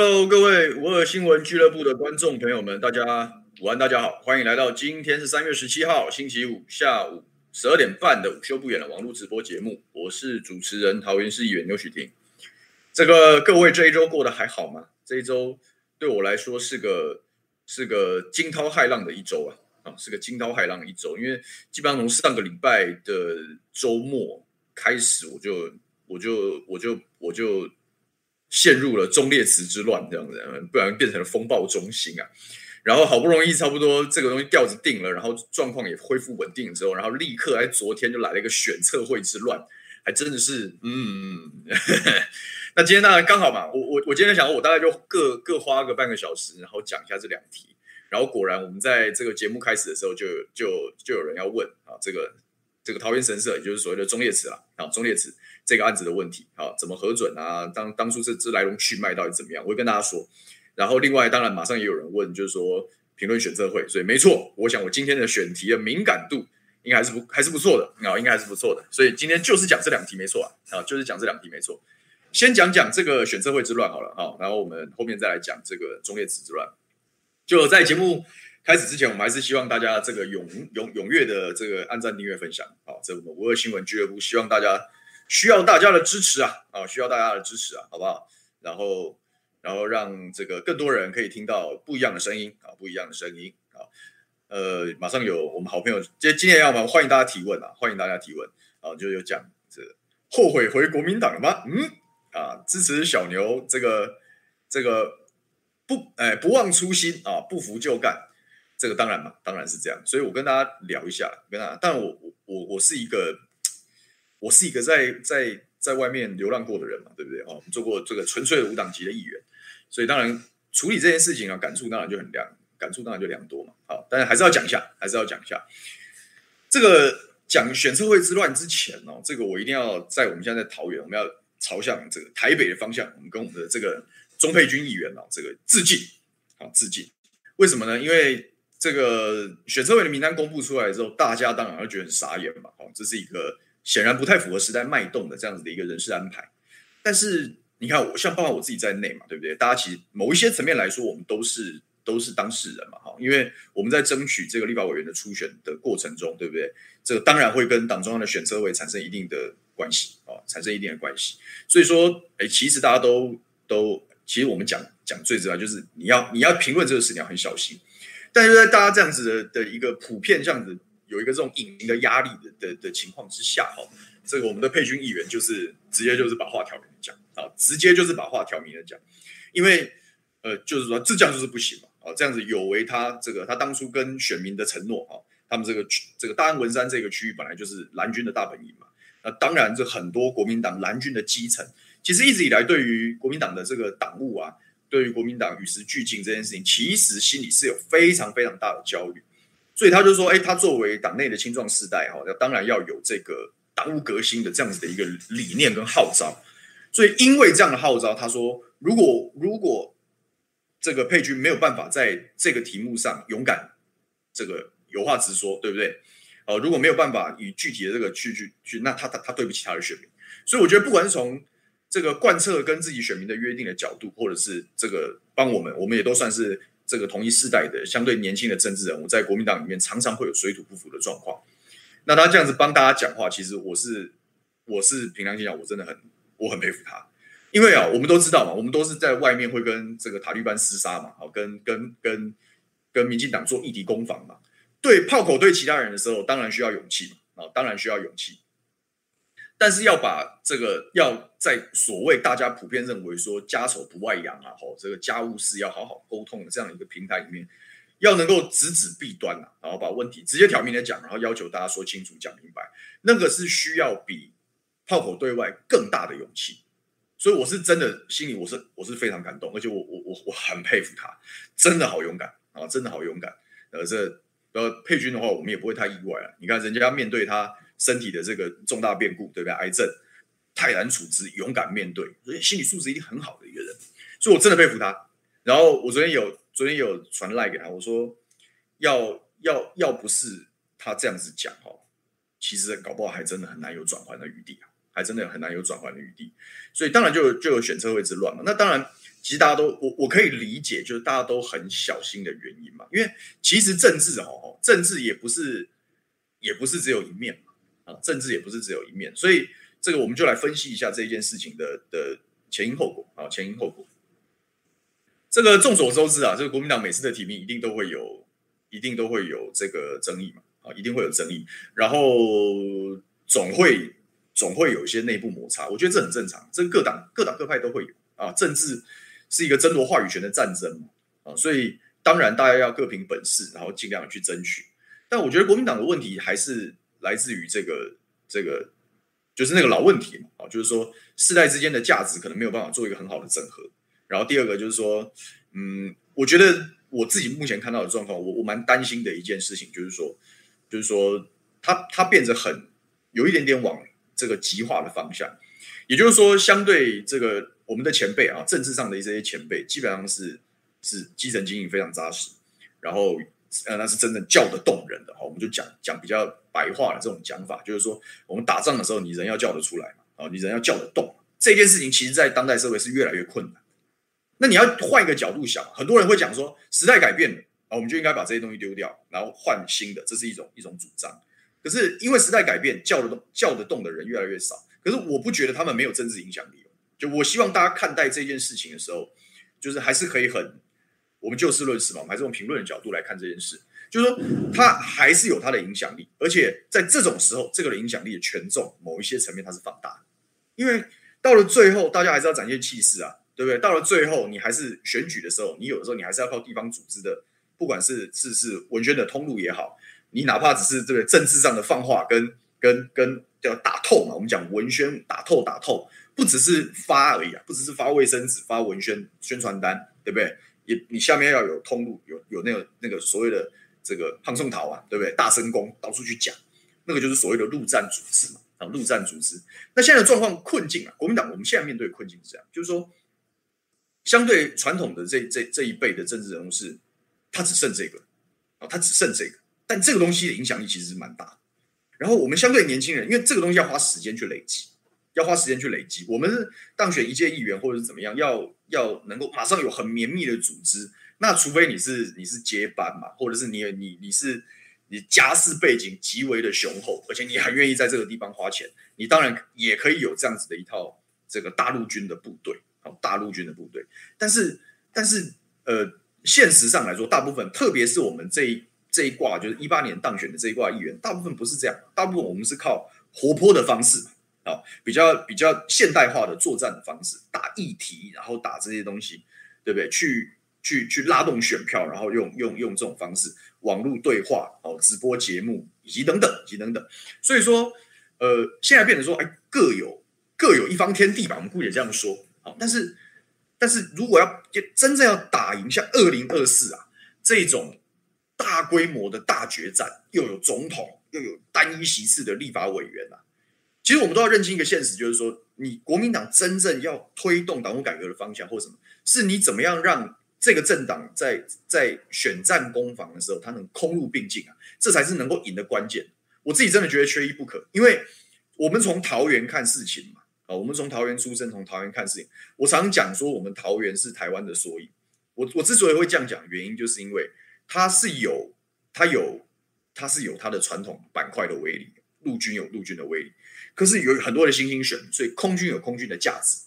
Hello，各位五二新闻俱乐部的观众朋友们，大家午安，大家好，欢迎来到今天是三月十七号星期五下午十二点半的午休不远的网络直播节目。我是主持人桃园市议员刘许婷。这个各位这一周过得还好吗？这一周对我来说是个是个惊涛骇浪的一周啊啊，是个惊涛骇浪的一周，因为基本上从上个礼拜的周末开始，我就我就我就。我就陷入了忠烈祠之乱，这样子，不然变成了风暴中心啊。然后好不容易差不多这个东西调子定了，然后状况也恢复稳定之后，然后立刻在昨天就来了一个选测会之乱，还真的是，嗯。那今天当然刚好嘛，我我我今天想，我大概就各各花个半个小时，然后讲一下这两题。然后果然，我们在这个节目开始的时候就，就就有人要问啊，这个这个桃园神社，也就是所谓的忠烈祠啦，啊，忠烈祠。这个案子的问题啊，怎么核准啊？当当初这这来龙去脉到底怎么样？我会跟大家说。然后另外，当然马上也有人问，就是说评论选测会，所以没错，我想我今天的选题的敏感度应该还是不还是不错的啊，应该还是不错的。所以今天就是讲这两题没错啊，啊，就是讲这两题没错。先讲讲这个选测会之乱好了好，然后我们后面再来讲这个忠烈祠之乱。就在节目开始之前，我们还是希望大家这个踊踊踊跃的这个按赞、订阅、分享好，这我们五二新闻俱乐部希望大家。需要大家的支持啊啊！需要大家的支持啊，好不好？然后，然后让这个更多人可以听到不一样的声音啊，不一样的声音啊。呃，马上有我们好朋友，今今天要吗？欢迎大家提问啊，欢迎大家提问啊，就有讲这后悔回国民党了吗？嗯啊，支持小牛这个这个不哎不忘初心啊，不服就干，这个当然嘛，当然是这样。所以我跟大家聊一下，跟大家，但我我我我是一个。我是一个在在在外面流浪过的人嘛，对不对？哦，做过这个纯粹的无党籍的议员，所以当然处理这件事情啊，感触当然就很良，感触当然就良多嘛。好，但是还是要讲一下，还是要讲一下这个讲选测会之乱之前哦，这个我一定要在我们现在在桃园，我们要朝向这个台北的方向，我们跟我们的这个钟沛君议员啊，这个致敬，好致敬。为什么呢？因为这个选测会的名单公布出来之后，大家当然会觉得很傻眼嘛。好，这是一个。显然不太符合时代脉动的这样子的一个人事安排，但是你看，我像包括我自己在内嘛，对不对？大家其实某一些层面来说，我们都是都是当事人嘛，哈，因为我们在争取这个立法委员的初选的过程中，对不对？这个当然会跟党中央的选测会产生一定的关系啊，产生一定的关系。所以说，哎，其实大家都都，其实我们讲讲最主要就是你要你要评论这个事，你要很小心。但是在大家这样子的的一个普遍这样子。有一个这种隐形的压力的的的情况之下，哈，这个我们的沛君议员就是直接就是把话挑明了讲啊，直接就是把话挑明了讲，因为呃，就是说这样就是不行嘛，啊，这样子有违他这个他当初跟选民的承诺啊，他们这个这个大安文山这个区域本来就是蓝军的大本营嘛，那当然这很多国民党蓝军的基层，其实一直以来对于国民党的这个党务啊，对于国民党与时俱进这件事情，其实心里是有非常非常大的焦虑。所以他就说，哎，他作为党内的青壮世代，哈，那当然要有这个党务革新的这样子的一个理念跟号召。所以因为这样的号召，他说，如果如果这个沛君没有办法在这个题目上勇敢这个有话直说，对不对？哦，如果没有办法以具体的这个去去去，那他他他对不起他的选民。所以我觉得，不管是从这个贯彻跟自己选民的约定的角度，或者是这个帮我们，我们也都算是。这个同一世代的相对年轻的政治人物，在国民党里面常常会有水土不服的状况。那他这样子帮大家讲话，其实我是我是凭良心讲，我真的很我很佩服他。因为啊，我们都知道嘛，我们都是在外面会跟这个塔利班厮杀嘛，好，跟跟跟跟民进党做异敌攻防嘛。对炮口对其他人的时候，当然需要勇气嘛，啊，当然需要勇气。但是要把这个要在所谓大家普遍认为说家丑不外扬啊，吼，这个家务事要好好沟通的这样一个平台里面，要能够直指弊端啊，然后把问题直接挑明的讲，然后要求大家说清楚讲明白，那个是需要比炮口对外更大的勇气。所以我是真的心里我是我是非常感动，而且我我我我很佩服他，真的好勇敢啊，真的好勇敢。呃，这呃佩君的话，我们也不会太意外了。你看人家面对他。身体的这个重大变故，对不对？癌症，泰然处之，勇敢面对，所以心理素质一定很好的一个人，所以我真的佩服他。然后我昨天有昨天有传赖给他，我说要要要不是他这样子讲哈，其实搞不好还真的很难有转换的余地啊，还真的很难有转换的余地。所以当然就就有选车位之乱嘛。那当然，其实大家都我我可以理解，就是大家都很小心的原因嘛。因为其实政治哦，政治也不是也不是只有一面，啊，政治也不是只有一面，所以这个我们就来分析一下这件事情的的前因后果啊，前因后果。这个众所周知啊，这个国民党每次的提名一定都会有，一定都会有这个争议嘛，啊，一定会有争议，然后总会总会有一些内部摩擦，我觉得这很正常，这个各党各党各派都会有。啊，政治是一个争夺话语权的战争嘛，啊，所以当然大家要各凭本事，然后尽量去争取，但我觉得国民党的问题还是来自于这个这个就是那个老问题嘛，啊，就是说世代之间的价值可能没有办法做一个很好的整合。然后第二个就是说，嗯，我觉得我自己目前看到的状况，我我蛮担心的一件事情，就是说，就是说，它它变得很有一点点往这个极化的方向，也就是说，相对这个我们的前辈啊，政治上的这些前辈，基本上是是基层经营非常扎实，然后呃，那是真正叫得动人的哈，我们就讲讲比较白话的这种讲法，就是说，我们打仗的时候，你人要叫得出来嘛，啊，你人要叫得动，这件事情其实在当代社会是越来越困难。那你要换一个角度想，很多人会讲说，时代改变了啊，我们就应该把这些东西丢掉，然后换新的，这是一种一种主张。可是因为时代改变，叫得动叫得动的人越来越少。可是我不觉得他们没有政治影响力。就我希望大家看待这件事情的时候，就是还是可以很，我们就事论事嘛，我们还是用评论的角度来看这件事。就是说，他还是有他的影响力，而且在这种时候，这个影响力的权重，某一些层面它是放大的。因为到了最后，大家还是要展现气势啊。对不对？到了最后，你还是选举的时候，你有的时候你还是要靠地方组织的，不管是是是文宣的通路也好，你哪怕只是这个政治上的放话跟跟跟叫打透嘛，我们讲文宣打透打透，不只是发而已啊，不只是发卫生纸、发文宣宣传单，对不对？也你下面要有通路，有有那个那个所谓的这个胖松桃啊，对不对？大声公到处去讲，那个就是所谓的陆战组织嘛，啊，陆战组织。那现在的状况困境啊，国民党我们现在面对困境是这样，就是说。相对传统的这这这一辈的政治人物是，他只剩这个，啊，他只剩这个，但这个东西的影响力其实是蛮大的。然后我们相对年轻人，因为这个东西要花时间去累积，要花时间去累积。我们是当选一届议员或者是怎么样，要要能够马上有很绵密的组织，那除非你是你是接班嘛，或者是你你你是你家世背景极为的雄厚，而且你还愿意在这个地方花钱，你当然也可以有这样子的一套这个大陆军的部队。好大陆军的部队，但是但是呃，现实上来说，大部分特别是我们这一这一挂，就是一八年当选的这一挂议员，大部分不是这样，大部分我们是靠活泼的方式啊，比较比较现代化的作战的方式，打议题，然后打这些东西，对不对？去去去拉动选票，然后用用用这种方式，网络对话哦，直播节目以及等等以及等等，所以说呃，现在变成说，哎，各有各有一方天地吧，我们姑且这样说。好但是，但是如果要真正要打赢像二零二四啊这种大规模的大决战，又有总统又有单一席次的立法委员啊，其实我们都要认清一个现实，就是说，你国民党真正要推动党务改革的方向或什么，是你怎么样让这个政党在在选战攻防的时候，它能空入并进啊，这才是能够赢的关键。我自己真的觉得缺一不可，因为我们从桃园看事情嘛。啊，我们从桃园出生，从桃园看事情。我常讲说，我们桃园是台湾的缩影。我我之所以会这样讲，原因就是因为它是有它有它是有它的传统板块的威力，陆军有陆军的威力。可是有很多的新兴选，所以空军有空军的价值。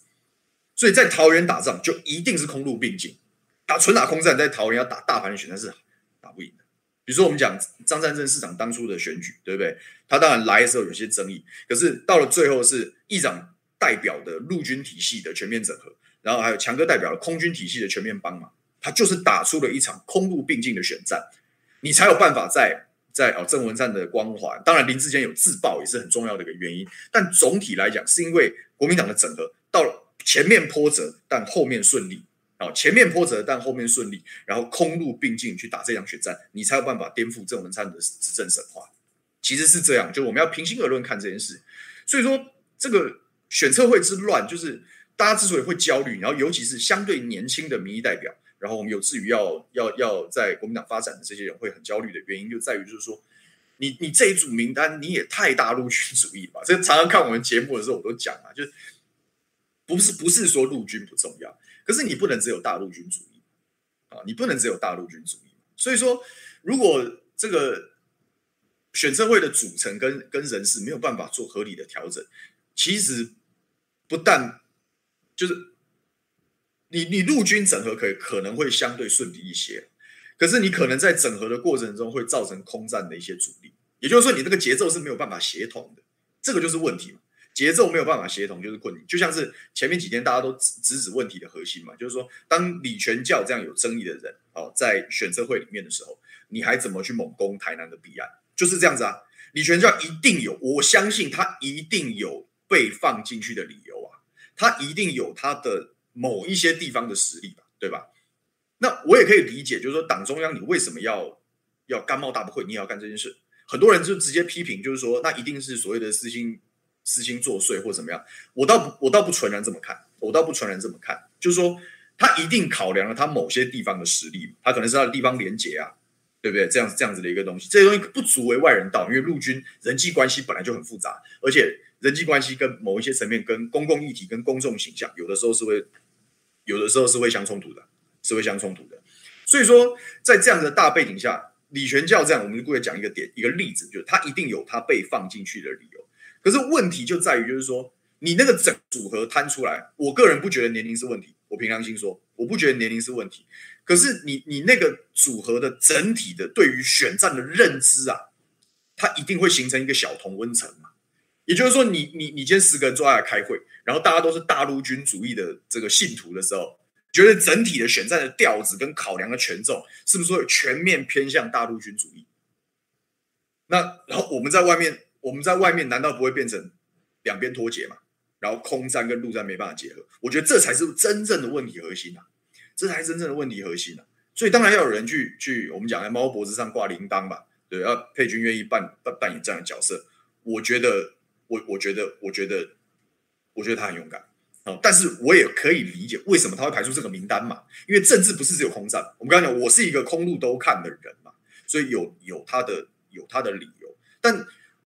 所以在桃园打仗，就一定是空陆并进。打纯打空战，在桃园要打大盘的选战是打不赢的。比如说，我们讲张善政市长当初的选举，对不对？他当然来的时候有些争议，可是到了最后是议长。代表的陆军体系的全面整合，然后还有强哥代表的空军体系的全面帮忙，他就是打出了一场空陆并进的选战，你才有办法在在哦郑文灿的光环，当然林志坚有自爆也是很重要的一个原因，但总体来讲是因为国民党的整合到了前面波折，但后面顺利，哦前面波折但后面顺利，然后空路并进去打这场选战，你才有办法颠覆郑文灿的执政神话，其实是这样，就我们要平心而论看这件事，所以说这个。选测会之乱，就是大家之所以会焦虑，然后尤其是相对年轻的民意代表，然后我们有志于要要要在国民党发展的这些人会很焦虑的原因，就在于就是说，你你这一组名单你也太大陆军主义了吧？这常常看我们节目的时候我都讲啊，就是不是不是说陆军不重要，可是你不能只有大陆军主义啊，你不能只有大陆军主义。所以说，如果这个选测会的组成跟跟人事没有办法做合理的调整，其实不但就是你你陆军整合可以可能会相对顺利一些，可是你可能在整合的过程中会造成空战的一些阻力，也就是说，你这个节奏是没有办法协同的，这个就是问题嘛。节奏没有办法协同就是困难，就像是前面几天大家都直指问题的核心嘛，就是说，当李全教这样有争议的人哦，在选测会里面的时候，你还怎么去猛攻台南的弊案？就是这样子啊，李全教一定有，我相信他一定有被放进去的理由啊，他一定有他的某一些地方的实力吧，对吧？那我也可以理解，就是说党中央你为什么要要甘冒大不韪，你也要干这件事？很多人就直接批评，就是说，那一定是所谓的私心。私心作祟或怎么样，我倒不，我倒不纯然这么看，我倒不纯然这么看，就是说他一定考量了他某些地方的实力，他可能是他的地方连结啊，对不对？这样子这样子的一个东西，这些东西不足为外人道，因为陆军人际关系本来就很复杂，而且人际关系跟某一些层面，跟公共议题、跟公众形象，有的时候是会，有的时候是会相冲突的，是会相冲突的。所以说，在这样的大背景下，李全教这样，我们就过来讲一个点，一个例子，就是他一定有他被放进去的理由。可是问题就在于，就是说，你那个整组合摊出来，我个人不觉得年龄是问题。我凭良心说，我不觉得年龄是问题。可是你你那个组合的整体的对于选战的认知啊，它一定会形成一个小同温层嘛。也就是说你，你你你今天十个人坐下来开会，然后大家都是大陆军主义的这个信徒的时候，觉得整体的选战的调子跟考量的权重，是不是会全面偏向大陆军主义？那然后我们在外面。我们在外面难道不会变成两边脱节吗？然后空战跟陆战没办法结合，我觉得这才是真正的问题核心啊！这才是真正的问题核心啊！所以当然要有人去去我们讲在猫脖子上挂铃铛吧，对，要佩君愿意扮扮扮演这样的角色，我觉得我我觉得我觉得我觉得他很勇敢啊！但是我也可以理解为什么他会排出这个名单嘛，因为政治不是只有空战，我们刚刚讲我是一个空陆都看的人嘛，所以有有他的有他的理由，但。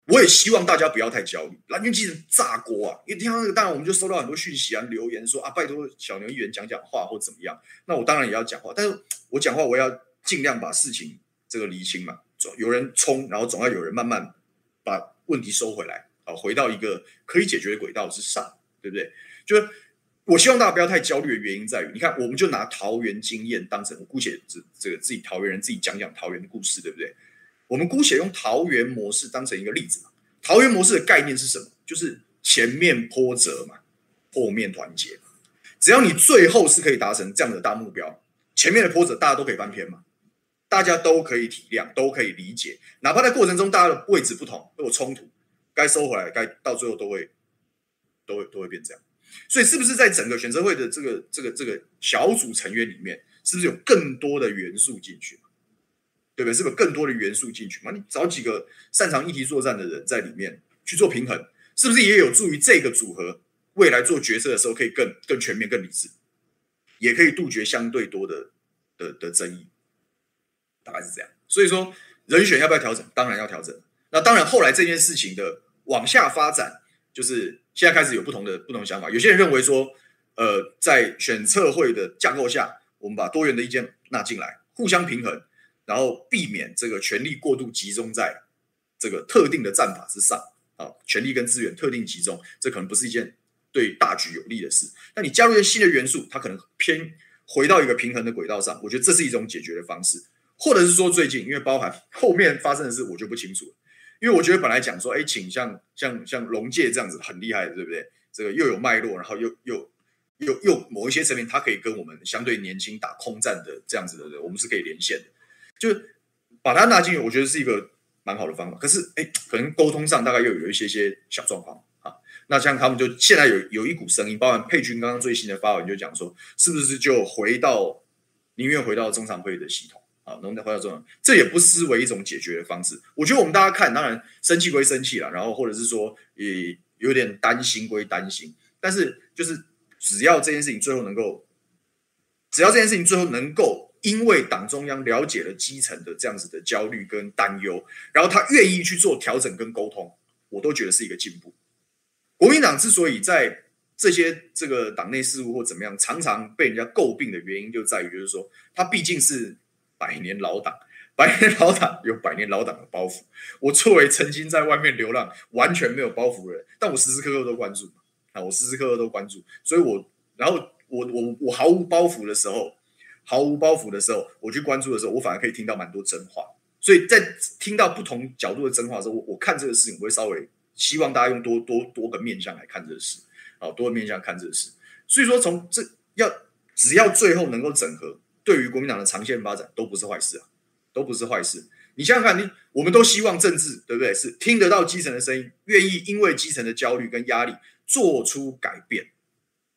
我也希望大家不要太焦虑，蓝军基层炸锅啊！因为听到这个，当然我们就收到很多讯息啊、留言说啊，拜托小牛议员讲讲话或怎么样。那我当然也要讲话，但是我讲话我要尽量把事情这个厘清嘛。总有人冲，然后总要有人慢慢把问题收回来，啊，回到一个可以解决的轨道之上，对不对？就是我希望大家不要太焦虑的原因在于，你看，我们就拿桃园经验当成，姑且这这个自己桃园人自己讲讲桃园的故事，对不对？我们姑且用桃园模式当成一个例子嘛。桃园模式的概念是什么？就是前面波折嘛，后面团结。只要你最后是可以达成这样的大目标，前面的波折大家都可以翻篇嘛，大家都可以体谅，都可以理解。哪怕在过程中大家的位置不同，都有冲突，该收回来，该到最后都会，都会都会变这样。所以，是不是在整个选择会的这个这个这个小组成员里面，是不是有更多的元素进去？对不对？是不是更多的元素进去嘛？你找几个擅长议题作战的人在里面去做平衡，是不是也有助于这个组合未来做决策的时候可以更更全面、更理智，也可以杜绝相对多的的的争议，大概是这样。所以说，人选要不要调整？当然要调整。那当然，后来这件事情的往下发展，就是现在开始有不同的不同想法。有些人认为说，呃，在选测会的架构下，我们把多元的意见纳进来，互相平衡。然后避免这个权力过度集中在这个特定的战法之上啊，权力跟资源特定集中，这可能不是一件对大局有利的事。那你加入一些新的元素，它可能偏回到一个平衡的轨道上，我觉得这是一种解决的方式。或者是说，最近因为包含后面发生的事，我就不清楚了。因为我觉得本来讲说，哎，请像像像龙介这样子很厉害，对不对？这个又有脉络，然后又又又又某一些层面，他可以跟我们相对年轻打空战的这样子的人，我们是可以连线的。就把他纳进去，我觉得是一个蛮好的方法。可是，哎，可能沟通上大概又有一些些小状况啊。那像他们就现在有有一股声音，包含佩君刚刚最新的发文就讲说，是不是就回到宁愿回到中常会的系统啊？能再回到中央，这也不失为一种解决的方式。我觉得我们大家看，当然生气归生气了，然后或者是说也有点担心归担心，但是就是只要这件事情最后能够，只要这件事情最后能够。因为党中央了解了基层的这样子的焦虑跟担忧，然后他愿意去做调整跟沟通，我都觉得是一个进步。国民党之所以在这些这个党内事务或怎么样，常常被人家诟病的原因，就在于就是说，他毕竟是百年老党，百年老党有百年老党的包袱。我作为曾经在外面流浪、完全没有包袱的人，但我时时刻刻都关注啊，我时时刻刻都关注，所以我，然后我我我毫无包袱的时候，毫无包袱的时候，我去关注的时候，我反而可以听到蛮多真话。所以在听到不同角度的真话的时候，我我看这个事情，我会稍微希望大家用多多多个面向来看这个事，好，多个面向看这个事。所以说，从这要只要最后能够整合，对于国民党的长线发展都不是坏事啊，都不是坏事。你想想看，你我们都希望政治对不对？是听得到基层的声音，愿意因为基层的焦虑跟压力做出改变，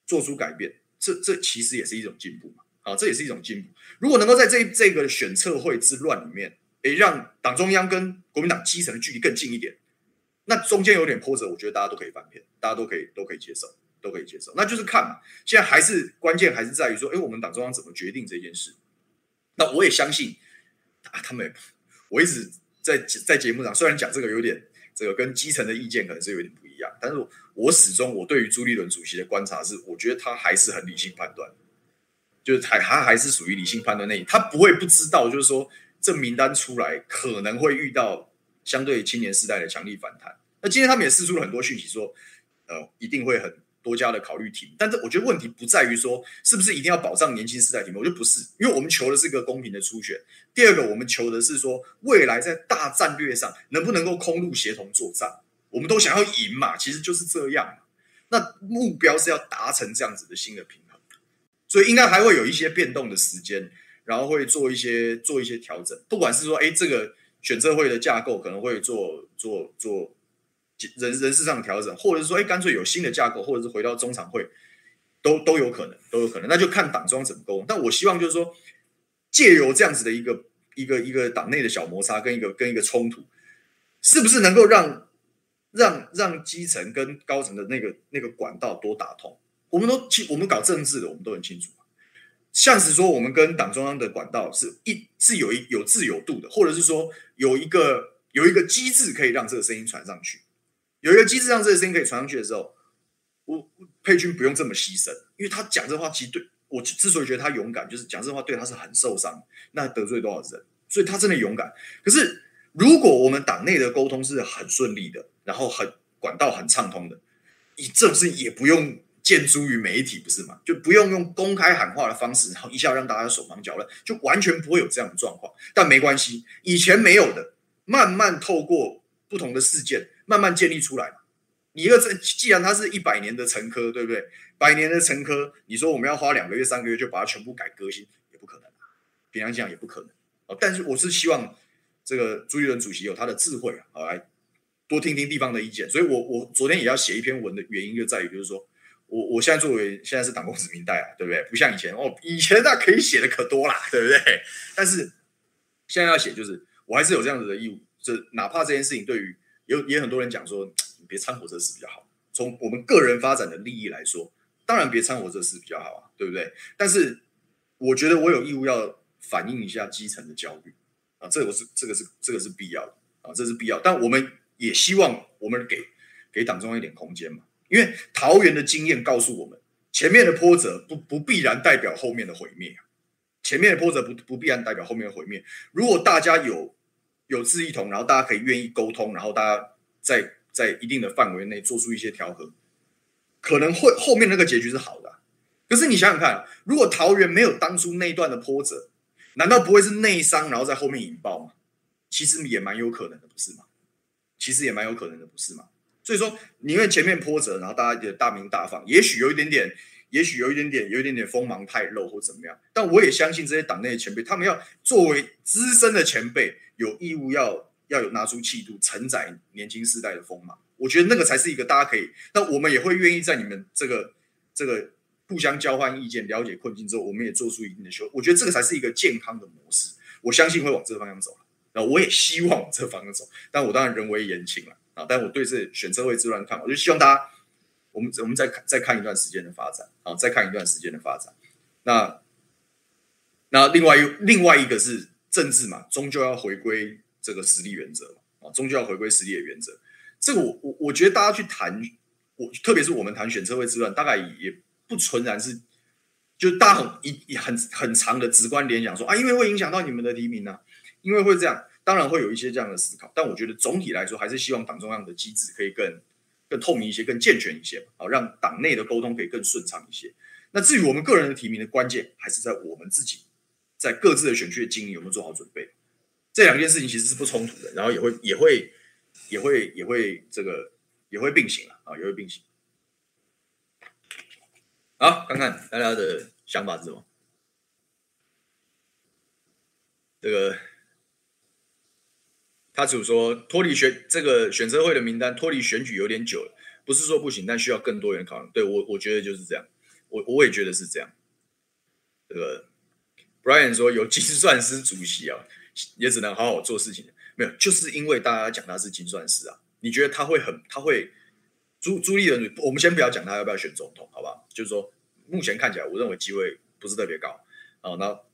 做出改变，这这其实也是一种进步嘛。好，这也是一种进步。如果能够在这这个选策会之乱里面，也让党中央跟国民党基层的距离更近一点，那中间有点波折，我觉得大家都可以翻篇，大家都可以都可以接受，都可以接受。那就是看嘛，现在还是关键还是在于说，哎，我们党中央怎么决定这件事？那我也相信啊，他们也我一直在在节目上虽然讲这个有点这个跟基层的意见可能是有点不一样，但是我始终我对于朱立伦主席的观察是，我觉得他还是很理性判断，就是他他还是属于理性判断那一，他不会不知道，就是说。这名单出来可能会遇到相对青年世代的强力反弹。那今天他们也释出了很多讯息，说，呃，一定会很多家的考虑题目。但是我觉得问题不在于说是不是一定要保障年轻世代题目，我觉得不是，因为我们求的是一个公平的初选。第二个，我们求的是说未来在大战略上能不能够空陆协同作战，我们都想要赢嘛，其实就是这样。那目标是要达成这样子的新的平衡，所以应该还会有一些变动的时间。然后会做一些做一些调整，不管是说，哎，这个选择会的架构可能会做做做人人事上的调整，或者是说，哎，干脆有新的架构，或者是回到中常会，都都有可能，都有可能。那就看党中央怎么沟通。但我希望就是说，借由这样子的一个一个一个党内的小摩擦跟一个跟一个冲突，是不是能够让让让基层跟高层的那个那个管道多打通？我们都我们搞政治的，我们都很清楚。像是说，我们跟党中央的管道是一是有一有自由度的，或者是说有一个有一个机制可以让这个声音传上去，有一个机制让这个声音可以传上去的时候，我佩君不用这么牺牲，因为他讲这话其实对我之所以觉得他勇敢，就是讲这话对他是很受伤，那得罪多少人，所以他真的勇敢。可是如果我们党内的沟通是很顺利的，然后很管道很畅通的，你这是也不用。见诸于媒体不是吗？就不用用公开喊话的方式，然后一下让大家手忙脚乱，就完全不会有这样的状况。但没关系，以前没有的，慢慢透过不同的事件，慢慢建立出来嘛。你一个这，既然它是一百年的陈科，对不对？百年的陈科，你说我们要花两个月、三个月就把它全部改革新，也不可能。平常讲也不可能。但是我是希望这个朱立伦主席有他的智慧，好来多听听地方的意见。所以我我昨天也要写一篇文的原因就在于，就是说。我我现在作为现在是党公子民代啊，对不对？不像以前哦，以前那可以写的可多啦，对不对？但是现在要写，就是我还是有这样子的义务。这哪怕这件事情对于有也很多人讲说，你别掺和这事比较好。从我们个人发展的利益来说，当然别掺和这事比较好啊，对不对？但是我觉得我有义务要反映一下基层的焦虑啊，这个是这个是这个是必要的啊，这是必要。但我们也希望我们给给党中央一点空间嘛。因为桃园的经验告诉我们，前面的波折不不必然代表后面的毁灭啊，前面的波折不不必然代表后面的毁灭。如果大家有有志一同，然后大家可以愿意沟通，然后大家在在一定的范围内做出一些调和，可能会后面那个结局是好的。可是你想想看，如果桃园没有当初那一段的波折，难道不会是内伤，然后在后面引爆吗？其实也蛮有可能的，不是吗？其实也蛮有可能的，不是吗？所以说，宁愿前面波折，然后大家也大鸣大放，也许有一点点，也许有一点点，有一点点锋芒太露或怎么样。但我也相信这些党内的前辈，他们要作为资深的前辈，有义务要要有拿出气度，承载年轻世代的锋芒。我觉得那个才是一个大家可以。那我们也会愿意在你们这个这个互相交换意见、了解困境之后，我们也做出一定的修。我觉得这个才是一个健康的模式。我相信会往这个方向走。那我也希望往这个方向走。但我当然人微言轻了。啊！但我对这选车会之乱看，我就希望大家，我们我们再再看一段时间的发展，啊，再看一段时间的发展。那那另外一另外一个是政治嘛，终究要回归这个实力原则嘛，啊，终究要回归实力的原则。这个我我我觉得大家去谈我特别是我们谈选车会之乱，大概也不纯然是，就大很一很很长的直观联想说啊，因为会影响到你们的提名呢、啊，因为会这样，当然会有一些这样的思考，但我觉得总体来说还是希望党中央的机制可以更更透明一些，更健全一些，好让党内的沟通可以更顺畅一些。那至于我们个人的提名的关键，还是在我们自己在各自的选区的经营有没有做好准备。这两件事情其实是不冲突的，然后也会也会也会也会这个也会并行了啊，也会并行。好，看看大家的想法是什么？这个他只说脱离选这个选车会的名单脱离选举有点久了，不是说不行，但需要更多元考量。对，我我觉得就是这样，我我也觉得是这样。这个 Brian 说有精算师主席啊。也只能好好做事情，没有，就是因为大家讲他是精算师啊。你觉得他会很，他会朱朱立伦？我们先不要讲他要不要选总统，好不好？就是说，目前看起来，我认为机会不是特别高啊。然后，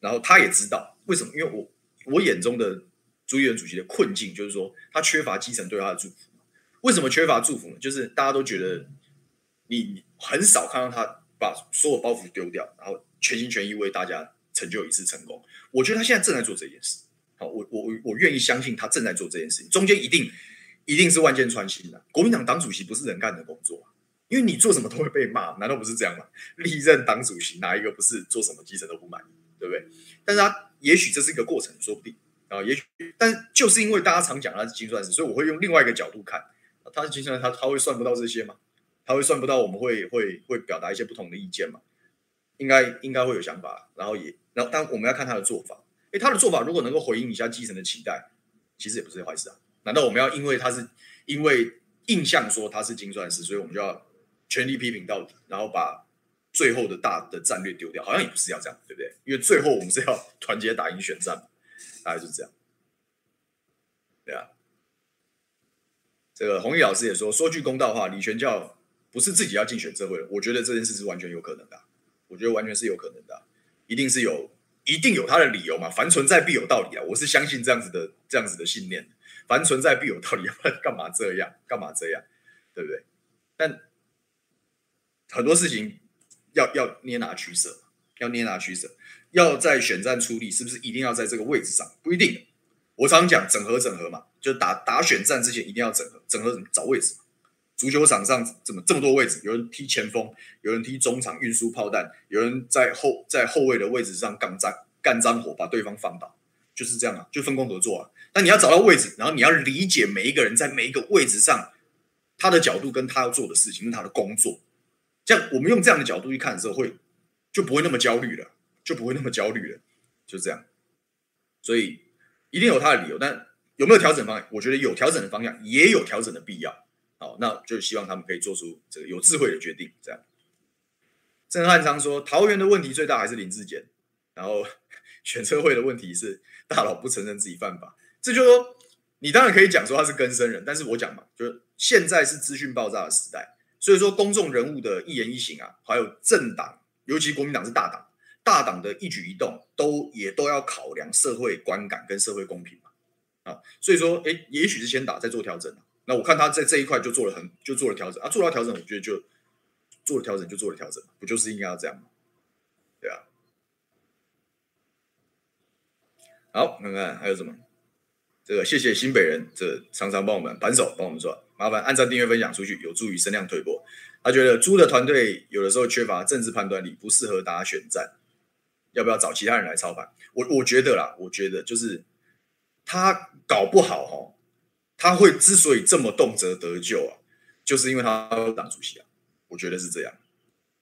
然后他也知道为什么？因为我我眼中的朱立伦主席的困境，就是说他缺乏基层对他的祝福。为什么缺乏祝福呢？就是大家都觉得你很少看到他把所有包袱丢掉，然后全心全意为大家。成就一次成功，我觉得他现在正在做这件事。好，我我我愿意相信他正在做这件事情，中间一定一定是万箭穿心的。国民党党主席不是人干的工作，因为你做什么都会被骂，难道不是这样吗？历任党主席哪一个不是做什么基层都不满意，对不对？但是他也许这是一个过程，说不定啊，也许，但就是因为大家常讲他是精算师，所以我会用另外一个角度看，他是精算师，他他会算不到这些吗？他会算不到我们会会会表达一些不同的意见吗？应该应该会有想法，然后也。然后，当我们要看他的做法，诶，他的做法如果能够回应一下基层的期待，其实也不是坏事啊。难道我们要因为他是因为印象说他是精算师，所以我们就要全力批评到底，然后把最后的大的战略丢掉？好像也不是要这样，对不对？因为最后我们是要 团结打赢选战，大概就是这样。对啊，这个弘毅老师也说，说句公道话，李全教不是自己要竞选这会的，我觉得这件事是完全有可能的，我觉得完全是有可能的。一定是有，一定有他的理由嘛？凡存在必有道理啊！我是相信这样子的，这样子的信念。凡存在必有道理，要不然干嘛这样？干嘛这样？对不对？但很多事情要要捏拿取舍，要捏拿取舍，要在选战出力，是不是一定要在这个位置上？不一定。我常讲整合整合嘛，就打打选战之前一定要整合，整合？找位置。足球场上怎么这么多位置？有人踢前锋，有人踢中场运输炮弹，有人在后在后卫的位置上干脏干脏活，把对方放倒，就是这样啊，就分工合作啊。但你要找到位置，然后你要理解每一个人在每一个位置上他的角度跟他要做的事情跟他的工作。这样我们用这样的角度去看的时候，会就不会那么焦虑了，就不会那么焦虑了，就这样。所以一定有他的理由，但有没有调整方向？我觉得有调整的方向，也有调整的必要。好，那就希望他们可以做出这个有智慧的决定。这样，郑汉昌说，桃园的问题最大还是林志坚，然后 选车会的问题是大佬不承认自己犯法。这就说，你当然可以讲说他是根生人，但是我讲嘛，就是现在是资讯爆炸的时代，所以说公众人物的一言一行啊，还有政党，尤其国民党是大党，大党的一举一动都也都要考量社会观感跟社会公平嘛。啊，所以说，哎，也许是先打再做调整啊。那我看他在这一块就做了很就做了调整啊，做了调整，我觉得就做了调整就做了调整，不就是应该要这样吗？对啊。好，看看还有什么？这个谢谢新北人，这、常常帮我们扳手帮我们说，麻烦按赞、订阅、分享出去，有助于声量推波。他觉得朱的团队有的时候缺乏政治判断力，不适合打选战，要不要找其他人来操盘？我我觉得啦，我觉得就是他搞不好哈。他会之所以这么动辄得救啊，就是因为他是党主席啊，我觉得是这样。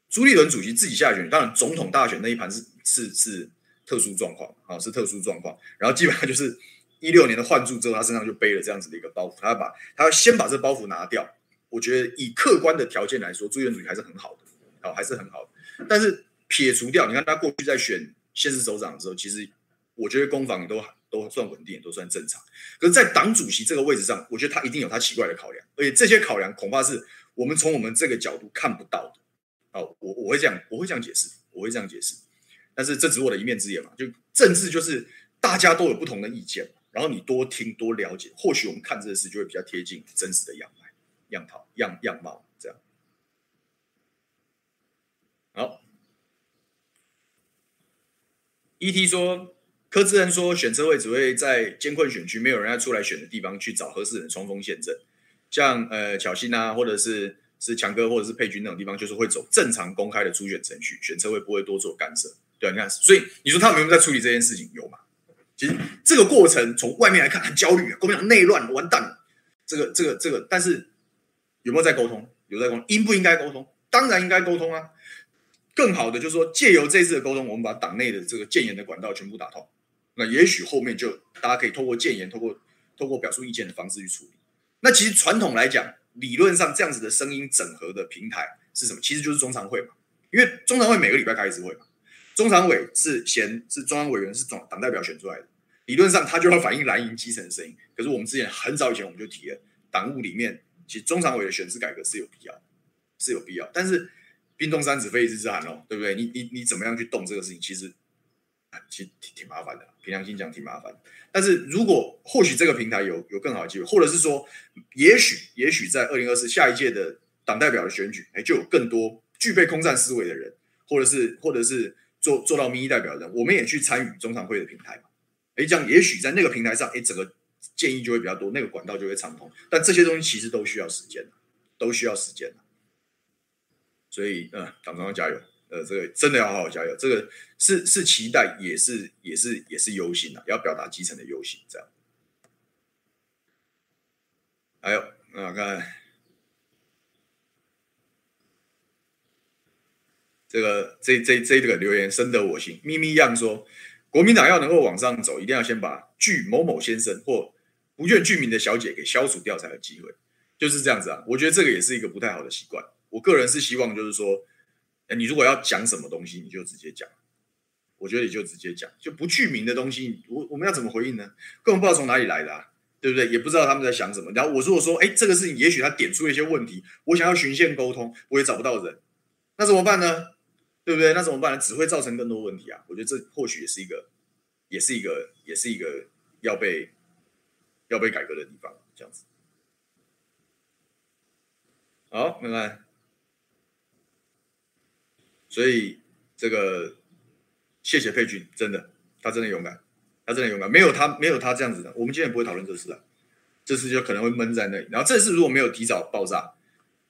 朱立伦主席自己下选，当然总统大选那一盘是是是特殊状况啊，是特殊状况。然后基本上就是一六年的换柱之后，他身上就背了这样子的一个包袱，他把他要先把这包袱拿掉。我觉得以客观的条件来说，朱立伦主席还是很好的，啊，还是很好的。但是撇除掉，你看他过去在选县市首长的时候，其实我觉得攻防都还。都算稳定，都算正常。可是，在党主席这个位置上，我觉得他一定有他奇怪的考量，而且这些考量恐怕是我们从我们这个角度看不到的。哦，我我会这样，我会这样解释，我会这样解释。但是这只是我的一面之言嘛。就政治就是大家都有不同的意见，然后你多听多了解，或许我们看这个事就会比较贴近真实的样样套样样貌这样。好，ET 说柯志恩说选车会只会在艰困选区没有人要出来选的地方去找合适人冲锋陷阵，像呃巧芯啊，或者是是强哥或者是佩君那种地方，就是会走正常公开的初选程序，选车会不会多做干涉。对，你看，所以你说他们有没有在处理这件事情？有吗？其实这个过程从外面来看很焦虑，国民党内乱完蛋了。这个、这个、这个，但是有没有在沟通？有在沟通，应不应该沟通？当然应该沟通啊。更好的就是说，借由这次的沟通，我们把党内的这个建言的管道全部打通。那也许后面就大家可以透过建言、透过透过表述意见的方式去处理。那其实传统来讲，理论上这样子的声音整合的平台是什么？其实就是中常会嘛。因为中常会每个礼拜开一次会嘛。中常委是选是中央委员，是总党代表选出来的，理论上他就要反映蓝营基层的声音。可是我们之前很早以前我们就提了，党务里面其实中常委的选制改革是有必要，是有必要。但是冰冻三尺非一日之寒哦，对不对？你你你怎么样去动这个事情？其实其实挺挺麻烦的，凭良心讲挺麻烦。但是如果或许这个平台有有更好的机会，或者是说，也许也许在二零二四下一届的党代表的选举，哎，就有更多具备空战思维的人，或者是或者是。做做到民意代表人，我们也去参与中常会的平台嘛？诶，这样也许在那个平台上，诶，整个建议就会比较多，那个管道就会畅通。但这些东西其实都需要时间，都需要时间。所以，嗯，党中央加油，呃，这个真的要好好加油。这个是是期待，也是也是也是忧心啊，要表达基层的忧心。这样，还有，那看。这个这这这这个留言深得我心。咪咪样说，国民党要能够往上走，一定要先把具某某先生或不愿具名的小姐给消除掉才有机会，就是这样子啊。我觉得这个也是一个不太好的习惯。我个人是希望就是说，你如果要讲什么东西，你就直接讲。我觉得你就直接讲，就不具名的东西，我我们要怎么回应呢？根本不知道从哪里来的啊，对不对？也不知道他们在想什么。然后我如果说，哎，这个事情也许他点出了一些问题，我想要循线沟通，我也找不到人，那怎么办呢？对不对？那怎么办？只会造成更多问题啊！我觉得这或许也是一个，也是一个，也是一个要被要被改革的地方。这样子，好，看看。所以这个谢谢佩君，真的，他真的勇敢，他真的勇敢。没有他，没有他这样子的，我们今天也不会讨论这事的。这事就可能会闷在那里。然后这事如果没有提早爆炸，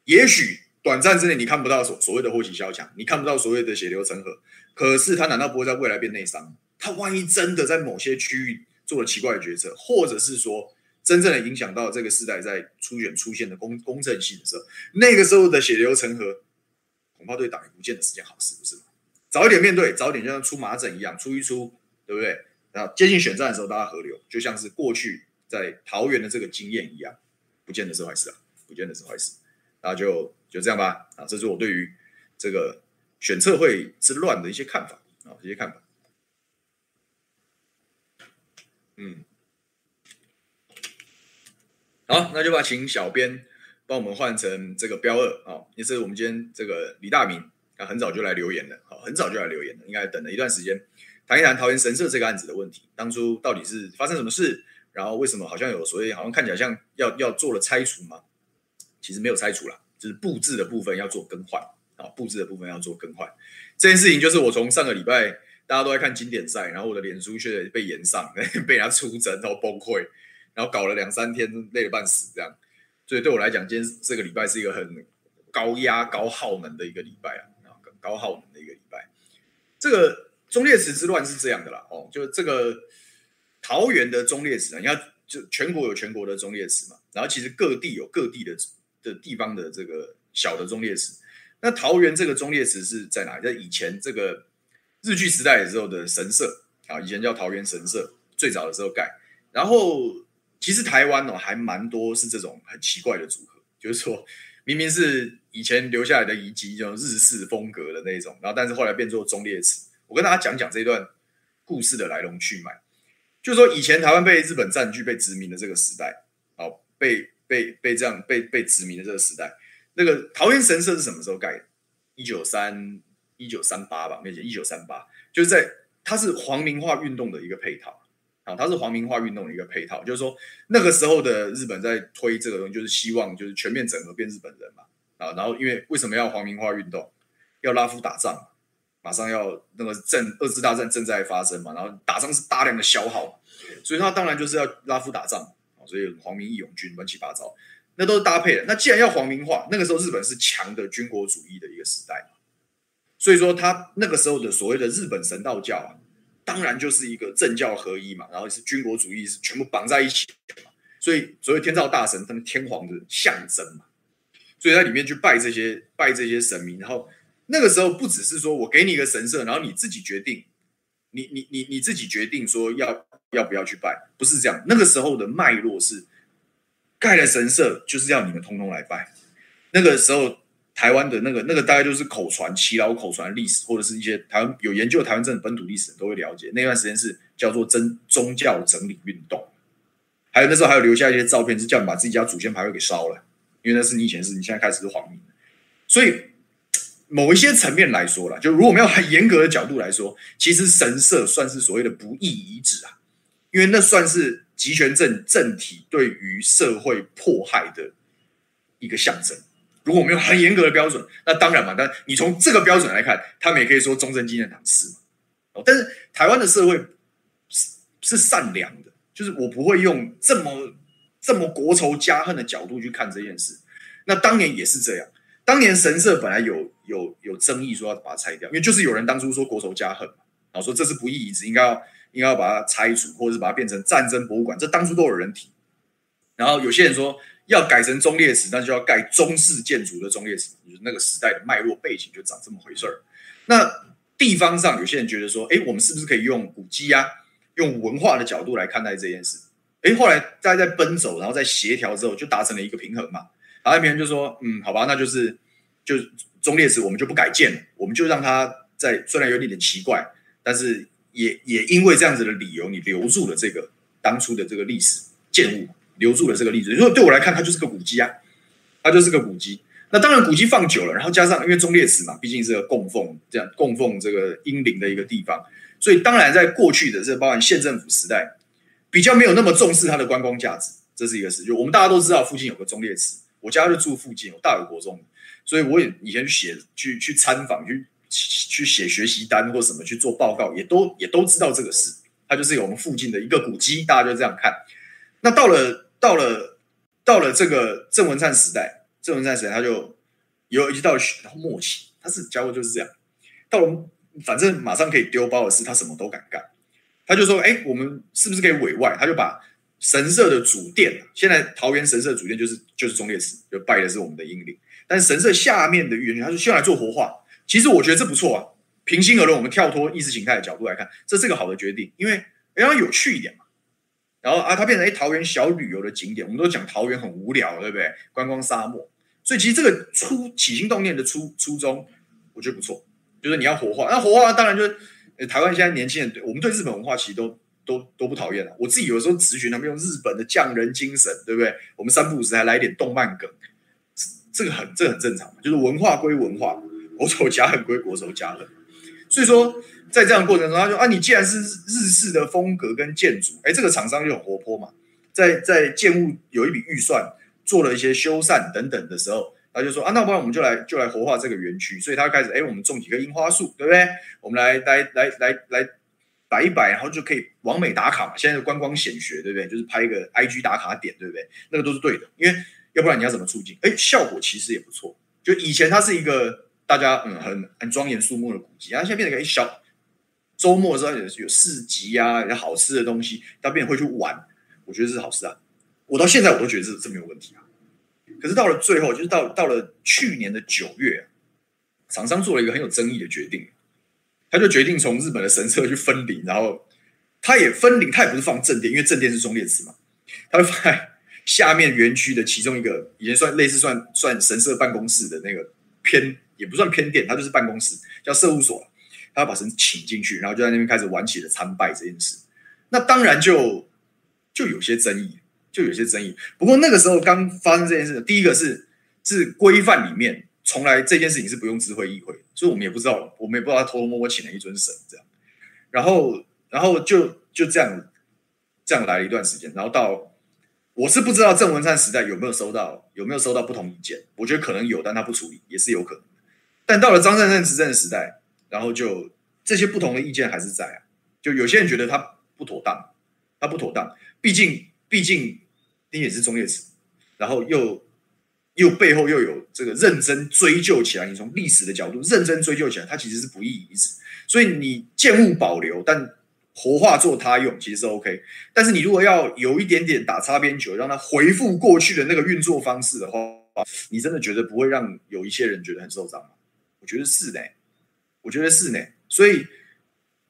也许。短暂之内你看不到所所谓的祸起萧墙，你看不到所谓的血流成河，可是他难道不会在未来变内伤？他万一真的在某些区域做了奇怪的决策，或者是说真正的影响到这个时代在初选出现的公公正性的时候，那个时候的血流成河，恐怕对党也不见得是件好事，不是吗？早一点面对，早一点就像出麻疹一样，出一出，对不对？然后接近选战的时候，大家合流，就像是过去在桃园的这个经验一样，不见得是坏事啊，不见得是坏事，那就。就这样吧，啊，这是我对于这个选测会之乱的一些看法啊，一些看法。嗯，好，那就把请小编帮我们换成这个标二啊，也是我们今天这个李大明啊，很早就来留言了，好，很早就来留言了，应该等了一段时间，谈一谈桃园神社这个案子的问题，当初到底是发生什么事，然后为什么好像有所谓，好像看起来像要要做了拆除吗？其实没有拆除啦。就是布置的部分要做更换啊，布置的部分要做更换。这件事情就是我从上个礼拜大家都在看经典赛，然后我的脸书却被延上，被人家出征，然后崩溃，然后搞了两三天，累得半死这样。所以对我来讲，今天这个礼拜是一个很高压、高耗能的一个礼拜啊，啊高耗能的一个礼拜。这个忠烈祠之乱是这样的啦，哦，就是这个桃园的忠烈祠啊，你看，就全国有全国的忠烈祠嘛，然后其实各地有各地的。的地方的这个小的忠烈祠，那桃园这个忠烈祠是在哪？在以前这个日据时代的时候的神社啊，以前叫桃园神社，最早的时候盖。然后其实台湾哦还蛮多是这种很奇怪的组合，就是说明明是以前留下来的遗迹，这种日式风格的那种，然后但是后来变做忠烈祠。我跟大家讲讲这段故事的来龙去脉，就是说以前台湾被日本占据、被殖民的这个时代，哦，被。被被这样被被殖民的这个时代，那个桃园神社是什么时候盖的？一九三一九三八吧，没记，一九三八，就是在它是皇民化运动的一个配套。啊，它是皇民化运动的一个配套，就是说那个时候的日本在推这个东西，就是希望就是全面整合变日本人嘛啊，然后因为为什么要皇民化运动？要拉夫打仗，马上要那个正二次大战正在发生嘛，然后打仗是大量的消耗，所以他当然就是要拉夫打仗啊，所以皇民义勇军乱七八糟，那都是搭配的。那既然要皇民化，那个时候日本是强的军国主义的一个时代，所以说他那个时候的所谓的日本神道教啊。当然就是一个政教合一嘛，然后是军国主义是全部绑在一起嘛，所以所谓天照大神他们天皇的象征嘛，所以在里面去拜这些拜这些神明，然后那个时候不只是说我给你一个神社，然后你自己决定，你你你你自己决定说要要不要去拜，不是这样，那个时候的脉络是盖了神社就是要你们通通来拜，那个时候。台湾的那个那个大概就是口传、耆老口传历史，或者是一些台湾有研究台湾这种本土历史都会了解。那段时间是叫做真宗教整理运动，还有那时候还有留下一些照片，是叫你把自己家祖先牌位给烧了，因为那是你以前是你现在开始是皇民。所以某一些层面来说啦，就如果没有很严格的角度来说，其实神社算是所谓的不义遗址啊，因为那算是集权政政体对于社会迫害的一个象征。如果我们有很严格的标准，那当然嘛。但你从这个标准来看，他们也可以说中正纪念堂是嘛。但是台湾的社会是是善良的，就是我不会用这么这么国仇家恨的角度去看这件事。那当年也是这样，当年神社本来有有有争议，说要把它拆掉，因为就是有人当初说国仇家恨嘛，然后说这是不义遗址，应该要应该要把它拆除，或者是把它变成战争博物馆，这当初都有人提。然后有些人说。要改成忠烈祠，那就要盖中式建筑的忠烈祠，就是那个时代的脉络背景就长这么回事儿。那地方上有些人觉得说，哎，我们是不是可以用古迹啊，用文化的角度来看待这件事？哎，后来大家在奔走，然后在协调之后，就达成了一个平衡嘛。然后别人就说，嗯，好吧，那就是就忠烈祠我们就不改建了，我们就让它在虽然有点点奇怪，但是也也因为这样子的理由，你留住了这个当初的这个历史建物。留住了这个例子，如果对我来看，它就是个古迹啊，它就是个古迹。那当然，古迹放久了，然后加上因为忠烈祠嘛，毕竟是个供奉这样供奉这个英灵的一个地方，所以当然在过去的这包含县政府时代，比较没有那么重视它的观光价值，这是一个事。就我们大家都知道，附近有个忠烈祠，我家就住附近，我大有国中，所以我也以前写去去参访去去写学习单或什么去做报告，也都也都知道这个事，它就是有我们附近的一个古迹，大家就这样看。那到了。到了到了这个郑文灿时代，郑文灿时代他就有一直到末期，他是家伙就是这样。到了反正马上可以丢包的事，他什么都敢干。他就说：“哎，我们是不是可以委外？”他就把神社的主殿，现在桃园神社主殿就是就是忠烈祠，就拜的是我们的英灵。但是神社下面的园区，他说：“先来做活化。”其实我觉得这不错啊。平心而论，我们跳脱意识形态的角度来看，这是个好的决定，因为要有趣一点嘛。然后啊，它变成哎桃园小旅游的景点。我们都讲桃园很无聊，对不对？观光沙漠。所以其实这个初起心动念的初初衷，我觉得不错。就是你要活化，那活化当然就是台湾现在年轻人对我们对日本文化其实都都都不讨厌了。我自己有时候咨询他们用日本的匠人精神，对不对？我们三不五时还来一点动漫梗，这个很这个很正常。就是文化归文化，国仇家恨归国仇家恨。所以说。在这样的过程中，他说：“啊，你既然是日式的风格跟建筑，哎，这个厂商就很活泼嘛，在在建物有一笔预算，做了一些修缮等等的时候，他就说：啊，那不然我们就来就来活化这个园区。所以他开始，哎，我们种几棵樱花树，对不对？我们来来来来来摆一摆，然后就可以完美打卡嘛。现在的观光显学，对不对？就是拍一个 IG 打卡点，对不对？那个都是对的，因为要不然你要怎么促进？哎，效果其实也不错。就以前它是一个大家嗯很很庄严肃穆的古迹，然后现在变成一个小。”周末的时候有有市集啊，有好吃的东西，大家会去玩，我觉得这是好事啊。我到现在我都觉得这这没有问题啊。可是到了最后，就是到到了去年的九月，厂商做了一个很有争议的决定，他就决定从日本的神社去分灵，然后他也分灵，他也不是放正殿，因为正殿是中列祠嘛，他会放在下面园区的其中一个，以前算类似算算神社办公室的那个偏，也不算偏殿，它就是办公室，叫社务所。他要把神请进去，然后就在那边开始玩起了参拜这件事。那当然就就有些争议，就有些争议。不过那个时候刚发生这件事，第一个是是规范里面从来这件事情是不用知会议会，所以我们也不知道，我们也不知道他偷偷摸摸请了一尊神这样。然后然后就就这样这样来了一段时间，然后到我是不知道郑文灿时代有没有收到有没有收到不同意见，我觉得可能有，但他不处理也是有可能。但到了张善政执政的时代，然后就这些不同的意见还是在啊，就有些人觉得他不妥当，他不妥当，毕竟毕竟你也是忠烈祠，然后又又背后又有这个认真追究起来，你从历史的角度认真追究起来，他其实是不易遗址，所以你建物保留，但活化做他用其实是 OK，但是你如果要有一点点打擦边球，让他回复过去的那个运作方式的话，你真的觉得不会让有一些人觉得很受伤吗？我觉得是呢，我觉得是呢，所以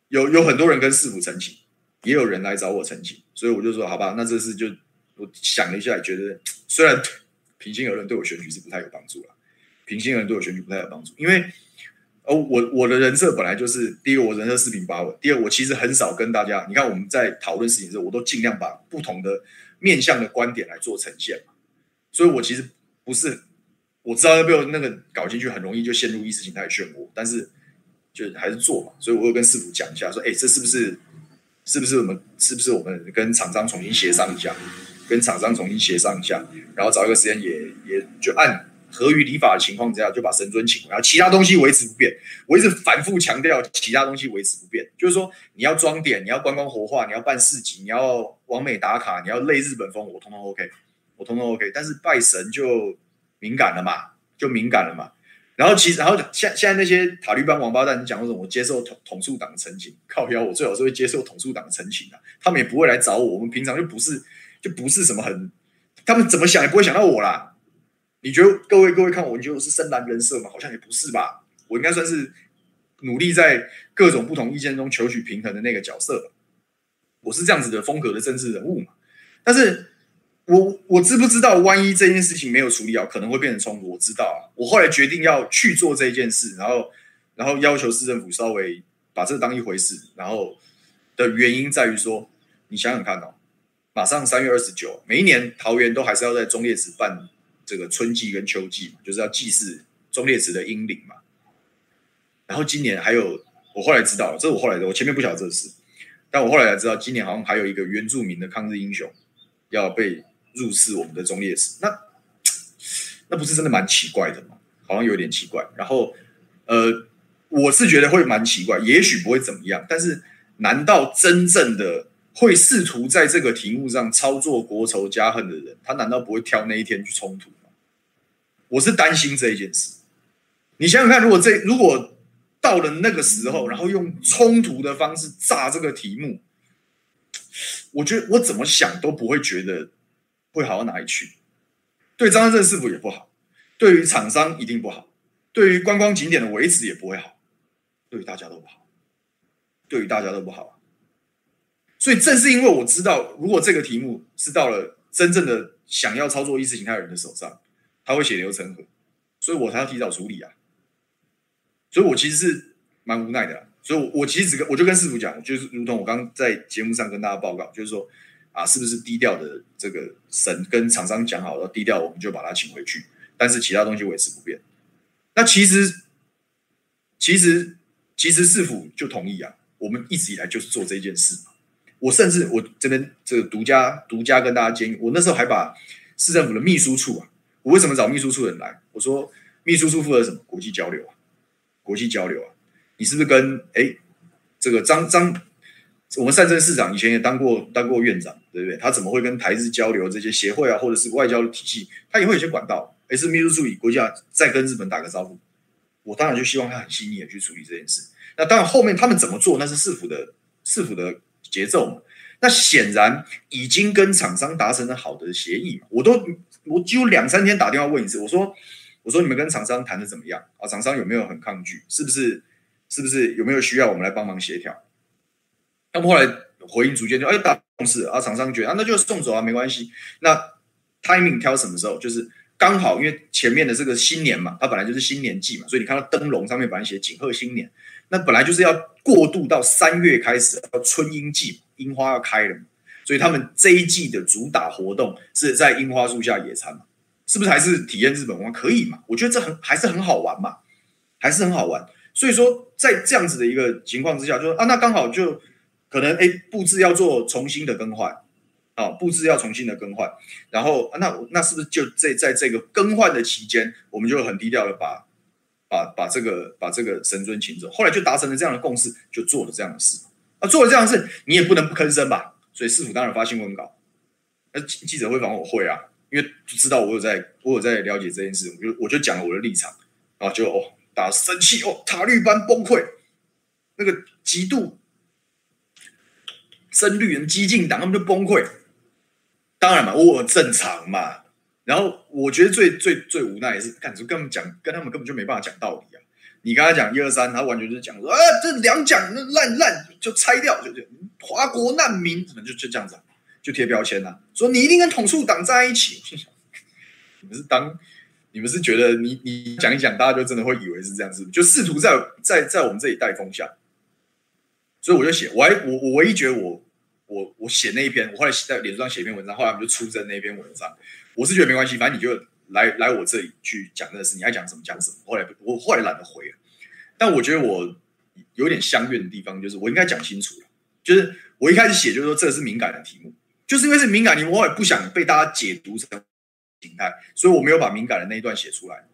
有有很多人跟市府澄清，也有人来找我澄清，所以我就说好吧，那这次就我想了一下，觉得虽然平心而论对我选举是不太有帮助了，平心而论对我选举不太有帮助，因为。哦，我我的人设本来就是第一个，我人设四平八稳；第二，我其实很少跟大家，你看我们在讨论事情的时候，我都尽量把不同的面向的观点来做呈现嘛。所以我其实不是，我知道要被那个搞进去，很容易就陷入意识形态漩涡，但是就还是做嘛。所以我会跟师傅讲一下，说，哎，这是不是是不是我们是不是我们跟厂商重新协商一下，跟厂商重新协商一下，然后找一个时间也也就按。合于礼法的情况之下，就把神尊请回，来其他东西维持不变。我一直反复强调，其他东西维持不变，就是说你要装点，你要观光活化，你要办市集，你要完美打卡，你要类日本风，我通通 OK，我通通 OK。但是拜神就敏感了嘛，就敏感了嘛。然后其实，然后现现在那些塔利班王八蛋，你讲说什么？我接受统统促党的陈情，靠腰，我最好是会接受统促党的陈情的。他们也不会来找我，我们平常就不是就不是什么很，他们怎么想也不会想到我啦。你觉得各位各位看我，你觉得我是深蓝人设吗？好像也不是吧。我应该算是努力在各种不同意见中求取平衡的那个角色。我是这样子的风格的政治人物嘛。但是我我知不知道，万一这件事情没有处理好，可能会变成冲突。我知道啊。我后来决定要去做这件事，然后然后要求市政府稍微把这当一回事。然后的原因在于说，你想想看哦，马上三月二十九，每一年桃园都还是要在忠烈祠办。这个春季跟秋季嘛，就是要祭祀忠烈祠的英灵嘛。然后今年还有，我后来知道，这是我后来的，我前面不晓得这事，但我后来才知道，今年好像还有一个原住民的抗日英雄要被入祀我们的忠烈祠，那 那不是真的蛮奇怪的吗？好像有点奇怪。然后，呃，我是觉得会蛮奇怪，也许不会怎么样，但是难道真正的？会试图在这个题目上操作国仇家恨的人，他难道不会挑那一天去冲突吗？我是担心这一件事。你想想看，如果这如果到了那个时候，然后用冲突的方式炸这个题目，我觉得我怎么想都不会觉得会好到哪里去。对张善政市府也不好，对于厂商一定不好，对于观光景点的维持也不会好，对于大家都不好，对于大家都不好。所以正是因为我知道，如果这个题目是到了真正的想要操作意识形态的人的手上，他会血流成河，所以我才要提早处理啊。所以我其实是蛮无奈的。所以我，我其实只跟我就跟师傅讲，就是如同我刚在节目上跟大家报告，就是说啊，是不是低调的这个神跟厂商讲好了，低调我们就把他请回去，但是其他东西维持不变。那其实，其实，其实市府就同意啊，我们一直以来就是做这件事嘛。我甚至我这边这个独家独家跟大家建议，我那时候还把市政府的秘书处啊，我为什么找秘书处的人来？我说秘书处负责什么？国际交流啊，国际交流啊，你是不是跟哎这个张张我们善政市长以前也当过当过院长，对不对？他怎么会跟台日交流这些协会啊，或者是外交的体系，他也会有些管道。哎，是秘书处理国家再跟日本打个招呼，我当然就希望他很细腻的去处理这件事。那当然后面他们怎么做，那是市府的市府的。节奏嘛，那显然已经跟厂商达成了好的协议嘛。我都我几乎两三天打电话问一次，我说我说你们跟厂商谈的怎么样啊？厂商有没有很抗拒？是不是是不是有没有需要我们来帮忙协调？他们后来回应逐渐就哎，打同事啊，厂商觉得啊，那就送走啊，没关系。那 timing 挑什么时候？就是刚好因为前面的这个新年嘛，它本来就是新年季嘛，所以你看到灯笼上面本来写锦贺新年。那本来就是要过渡到三月开始，到春樱季，樱花要开了嘛，所以他们这一季的主打活动是在樱花树下野餐嘛，是不是还是体验日本文化？可以嘛？我觉得这很还是很好玩嘛，还是很好玩。所以说，在这样子的一个情况之下，就说啊，那刚好就可能哎，布置要做重新的更换，啊，布置要重新的更换，然后那那是不是就在在这个更换的期间，我们就很低调的把把把这个把这个神尊请走，后来就达成了这样的共识，就做了这样的事。啊，做了这样的事，你也不能不吭声吧？所以市府当然发新闻稿，那记者会访我会啊，因为知道我有在我有在了解这件事，我就我就讲了我的立场，然后就哦，打生气哦，塔利班崩溃，那个极度深绿人激进党他们就崩溃。当然嘛，我正常嘛。然后我觉得最最最无奈的是，干什么跟他们讲，跟他们根本就没办法讲道理啊！你跟他讲一二三，他完全就是讲说啊，这两讲烂烂就拆掉，就就华国难民怎么就就这样子，就贴标签啊，说你一定跟统促党在一起。你们是当你们是觉得你你讲一讲，大家就真的会以为是这样子，就试图在在在我们这里带风向。所以我就写，我还我我唯一觉得我。我我写那一篇，我后来在脸书上写一篇文章，后来我们就出征那篇文章。我是觉得没关系，反正你就来来我这里去讲这个事，你爱讲什么讲什么。后来我后来懒得回了，但我觉得我有点相怨的地方，就是我应该讲清楚了。就是我一开始写就是说这是敏感的题目，就是因为是敏感题目，我也不想被大家解读成形态，所以我没有把敏感的那一段写出来。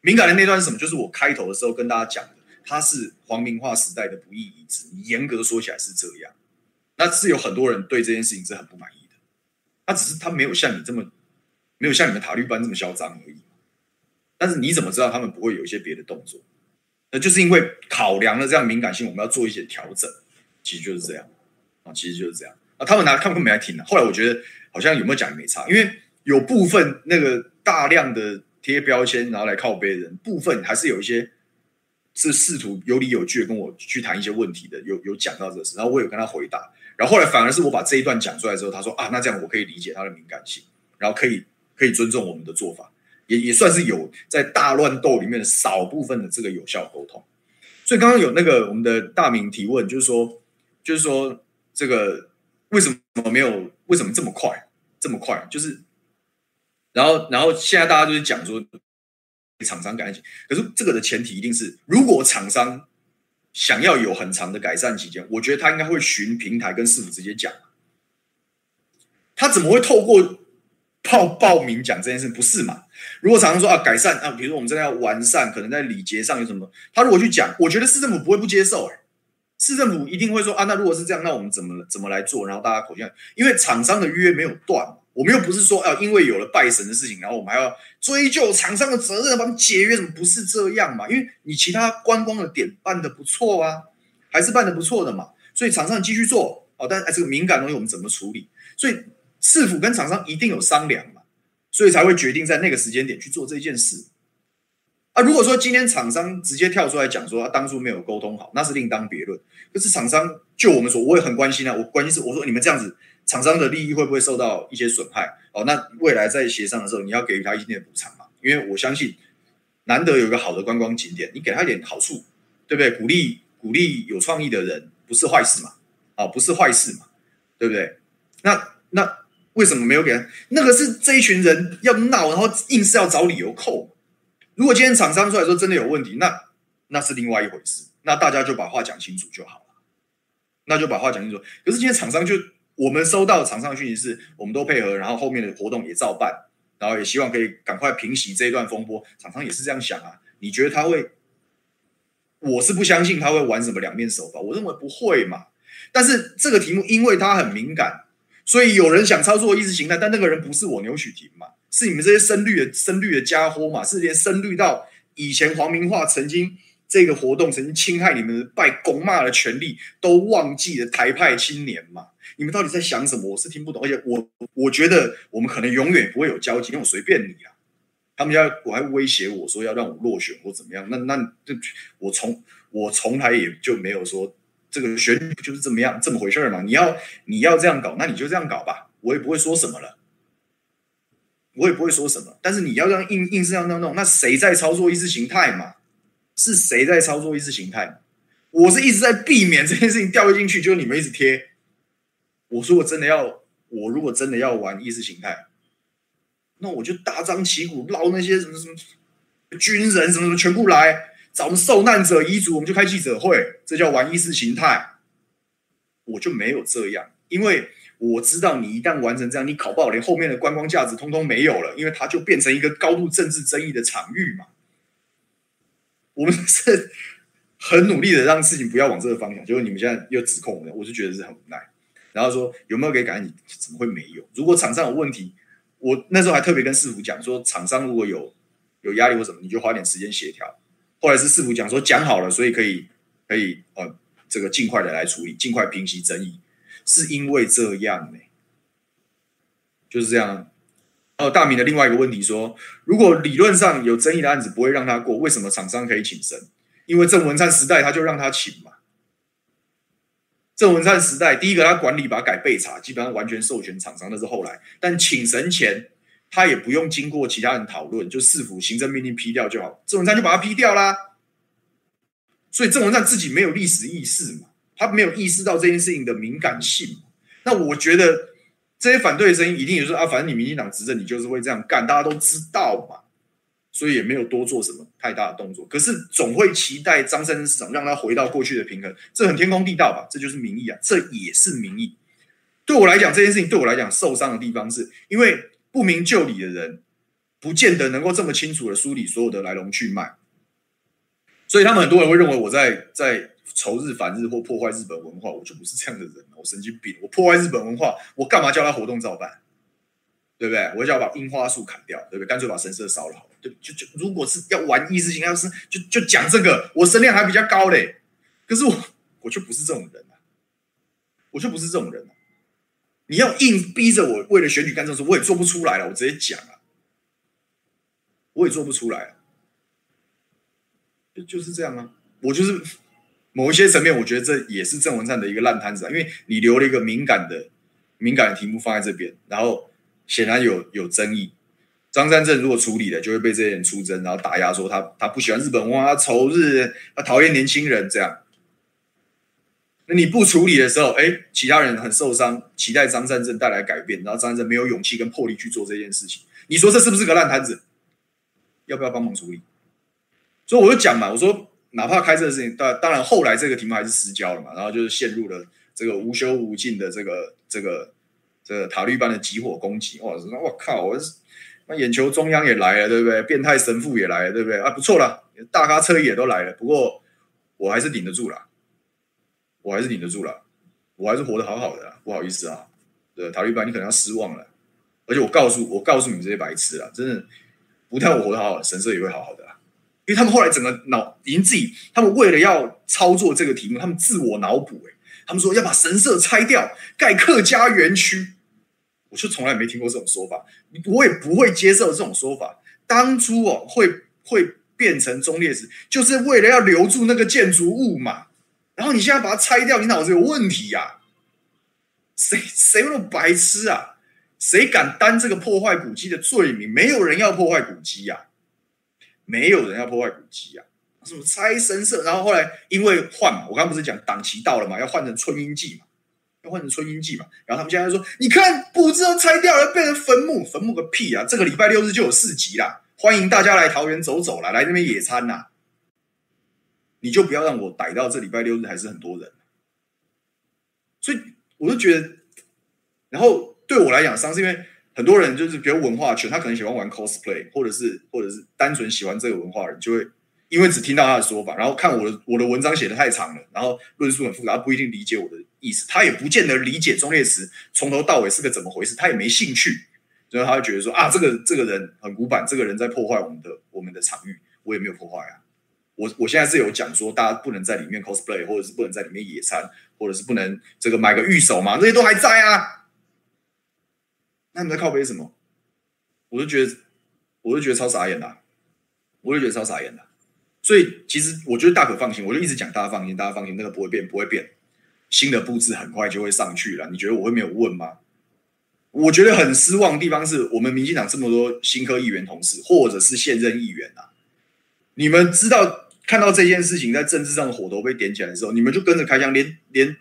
敏感的那段是什么？就是我开头的时候跟大家讲的，它是皇明化时代的不义遗址。严格说起来是这样。那是有很多人对这件事情是很不满意的，他只是他没有像你这么，没有像你们塔绿班这么嚣张而已。但是你怎么知道他们不会有一些别的动作？那就是因为考量了这样敏感性，我们要做一些调整。其实就是这样啊，其实就是这样啊。他们拿他们根本没来听的。后来我觉得好像有没有讲也没差，因为有部分那个大量的贴标签然后来靠背人，部分还是有一些。是试图有理有据的跟我去谈一些问题的，有有讲到这个事，然后我有跟他回答，然后后来反而是我把这一段讲出来之后，他说啊，那这样我可以理解他的敏感性，然后可以可以尊重我们的做法，也也算是有在大乱斗里面少部分的这个有效沟通。所以刚刚有那个我们的大明提问，就是说就是说这个为什么没有为什么这么快这么快？就是然后然后现在大家就是讲说。厂商改善期，可是这个的前提一定是，如果厂商想要有很长的改善期间，我觉得他应该会寻平台跟市府直接讲。他怎么会透过报报名讲这件事？不是嘛？如果厂商说啊改善啊，比如说我们真的要完善，可能在礼节上有什么，他如果去讲，我觉得市政府不会不接受、欸。市政府一定会说啊，那如果是这样，那我们怎么怎么来做？然后大家口径，因为厂商的约没有断。我们又不是说啊，因为有了拜神的事情，然后我们还要追究厂商的责任，帮他们解约，怎么不是这样嘛？因为你其他观光的点办得不错啊，还是办得不错的嘛，所以厂商继续做哦。但是哎，这个敏感东西我们怎么处理？所以市府跟厂商一定有商量嘛，所以才会决定在那个时间点去做这件事啊。如果说今天厂商直接跳出来讲说，他当初没有沟通好，那是另当别论。可是厂商就我们说，我也很关心啊，我关心是我说你们这样子。厂商的利益会不会受到一些损害？哦，那未来在协商的时候，你要给予他一定的补偿嘛？因为我相信，难得有一个好的观光景点，你给他一点好处，对不对？鼓励鼓励有创意的人，不是坏事嘛？哦，不是坏事嘛？对不对？那那为什么没有给他？那个是这一群人要闹，然后硬是要找理由扣。如果今天厂商出来说真的有问题，那那是另外一回事。那大家就把话讲清楚就好了。那就把话讲清楚。可是今天厂商就。我们收到厂商讯息是，我们都配合，然后后面的活动也照办，然后也希望可以赶快平息这一段风波。厂商也是这样想啊？你觉得他会？我是不相信他会玩什么两面手法，我认为不会嘛。但是这个题目因为它很敏感，所以有人想操作意识形态，但那个人不是我牛许庭嘛，是你们这些深绿的深绿的家伙嘛，是连深绿到以前皇明化曾经这个活动曾经侵害你们拜公骂的权利都忘记的台派青年嘛。你们到底在想什么？我是听不懂，而且我我觉得我们可能永远不会有交集，因为我随便你啊。他们要我还威胁我说要让我落选或怎么样，那那这我从我从来也就没有说这个选举不就是这么样这么回事嘛？你要你要这样搞，那你就这样搞吧，我也不会说什么了，我也不会说什么。但是你要这样硬硬是要那样弄，那谁在操作意识形态嘛？是谁在操作意识形态？我是一直在避免这件事情掉进去，就你们一直贴。我说我真的要，我如果真的要玩意识形态，那我就大张旗鼓捞那些什么什么军人什么什么全部来找我们受难者遗族，我们就开记者会，这叫玩意识形态。我就没有这样，因为我知道你一旦完成这样，你考不好，连后面的观光价值通通没有了，因为它就变成一个高度政治争议的场域嘛。我们是很努力的让事情不要往这个方向，结果你们现在又指控我，我就觉得是很无奈。然后说有没有给改善？你怎么会没有？如果厂商有问题，我那时候还特别跟师傅讲说，厂商如果有有压力或什么，你就花点时间协调。后来是师傅讲说讲好了，所以可以可以呃这个尽快的来处理，尽快平息争议。是因为这样呢、就是这样。哦，大明的另外一个问题说，如果理论上有争议的案子不会让他过，为什么厂商可以请神？因为郑文灿时代他就让他请嘛。郑文灿时代，第一个他管理把他改备查，基本上完全授权厂商，那是后来。但请神前，他也不用经过其他人讨论，就市府行政命令批掉就好。郑文灿就把他批掉啦。所以郑文灿自己没有历史意识嘛，他没有意识到这件事情的敏感性。那我觉得。这些反对的声音一定也是啊，反正你民进党执政，你就是会这样干，大家都知道嘛，所以也没有多做什么太大的动作。可是总会期待张善政市长让他回到过去的平衡，这很天公地道吧？这就是民意啊，这也是民意。对我来讲，这件事情对我来讲受伤的地方是，因为不明就里的人，不见得能够这么清楚的梳理所有的来龙去脉，所以他们很多人会认为我在在。仇日反日或破坏日本文化，我就不是这样的人。我神经病，我破坏日本文化，我干嘛叫他活动照办？对不对？我就要把樱花树砍掉，对不对？干脆把神社烧了好了。就就就，如果是要玩意识形态，是就就讲这个，我声量还比较高嘞。可是我我就不是这种人啊，我就不是这种人啊。你要硬逼着我为了选举干这事，我也做不出来了。我直接讲啊，我也做不出来，就就是这样啊，我就是。某一些层面，我觉得这也是郑文灿的一个烂摊子啊，因为你留了一个敏感的、敏感的题目放在这边，然后显然有有争议。张善政如果处理了，就会被这些人出征，然后打压说他他不喜欢日本文化，他仇日，他讨厌年轻人这样。那你不处理的时候，哎，其他人很受伤，期待张善政带来改变，然后张善政没有勇气跟魄力去做这件事情，你说这是不是个烂摊子？要不要帮忙处理？所以我就讲嘛，我说。哪怕开这个事情，当当然后来这个题目还是失焦了嘛，然后就是陷入了这个无休无尽的这个这个这个塔利班的集火攻击。哇，我靠，我那眼球中央也来了，对不对？变态神父也来了，对不对？啊，不错了，大咖车也都来了。不过我还是顶得住了，我还是顶得住了，我还是活得好好的。不好意思啊，对塔利班，你可能要失望了。而且我告诉我告诉你们这些白痴啊，真的不但我活得好好的，神社也会好好的。因为他们后来整个脑已经自己，他们为了要操作这个题目，他们自我脑补，哎，他们说要把神社拆掉，盖客家园区，我就从来没听过这种说法，我也不会接受这种说法。当初哦，会会变成忠烈祠，就是为了要留住那个建筑物嘛。然后你现在把它拆掉，你脑子有问题呀、啊？谁谁那么白痴啊？谁敢担这个破坏古迹的罪名？没有人要破坏古迹呀、啊。没有人要破坏古迹啊！什么拆神社，然后后来因为换嘛，我刚刚不是讲档期到了嘛，要换成春樱祭嘛，要换成春樱祭嘛。然后他们现在说，你看布置都拆掉了，变成坟墓，坟墓个屁啊！这个礼拜六日就有市集啦，欢迎大家来桃园走走啦，来那边野餐呐。你就不要让我逮到这礼拜六日还是很多人，所以我就觉得，然后对我来讲，伤是因为。很多人就是比如文化圈，他可能喜欢玩 cosplay，或者是或者是单纯喜欢这个文化人，就会因为只听到他的说法，然后看我的我的文章写的太长了，然后论述很复杂，他不一定理解我的意思，他也不见得理解忠烈祠从头到尾是个怎么回事，他也没兴趣，所以他会觉得说啊，这个这个人很古板，这个人在破坏我们的我们的场域，我也没有破坏啊，我我现在是有讲说大家不能在里面 cosplay，或者是不能在里面野餐，或者是不能这个买个御守嘛，这些都还在啊。那你在靠背什么？我就觉得，我就觉得超傻眼的，我就觉得超傻眼的。所以其实我觉得大可放心，我就一直讲大家放心，大家放心，那个不会变，不会变。新的布置很快就会上去了。你觉得我会没有问吗？我觉得很失望的地方是我们民进党这么多新科议员同事，或者是现任议员啊，你们知道看到这件事情在政治上的火头被点起来的时候，你们就跟着开枪，连连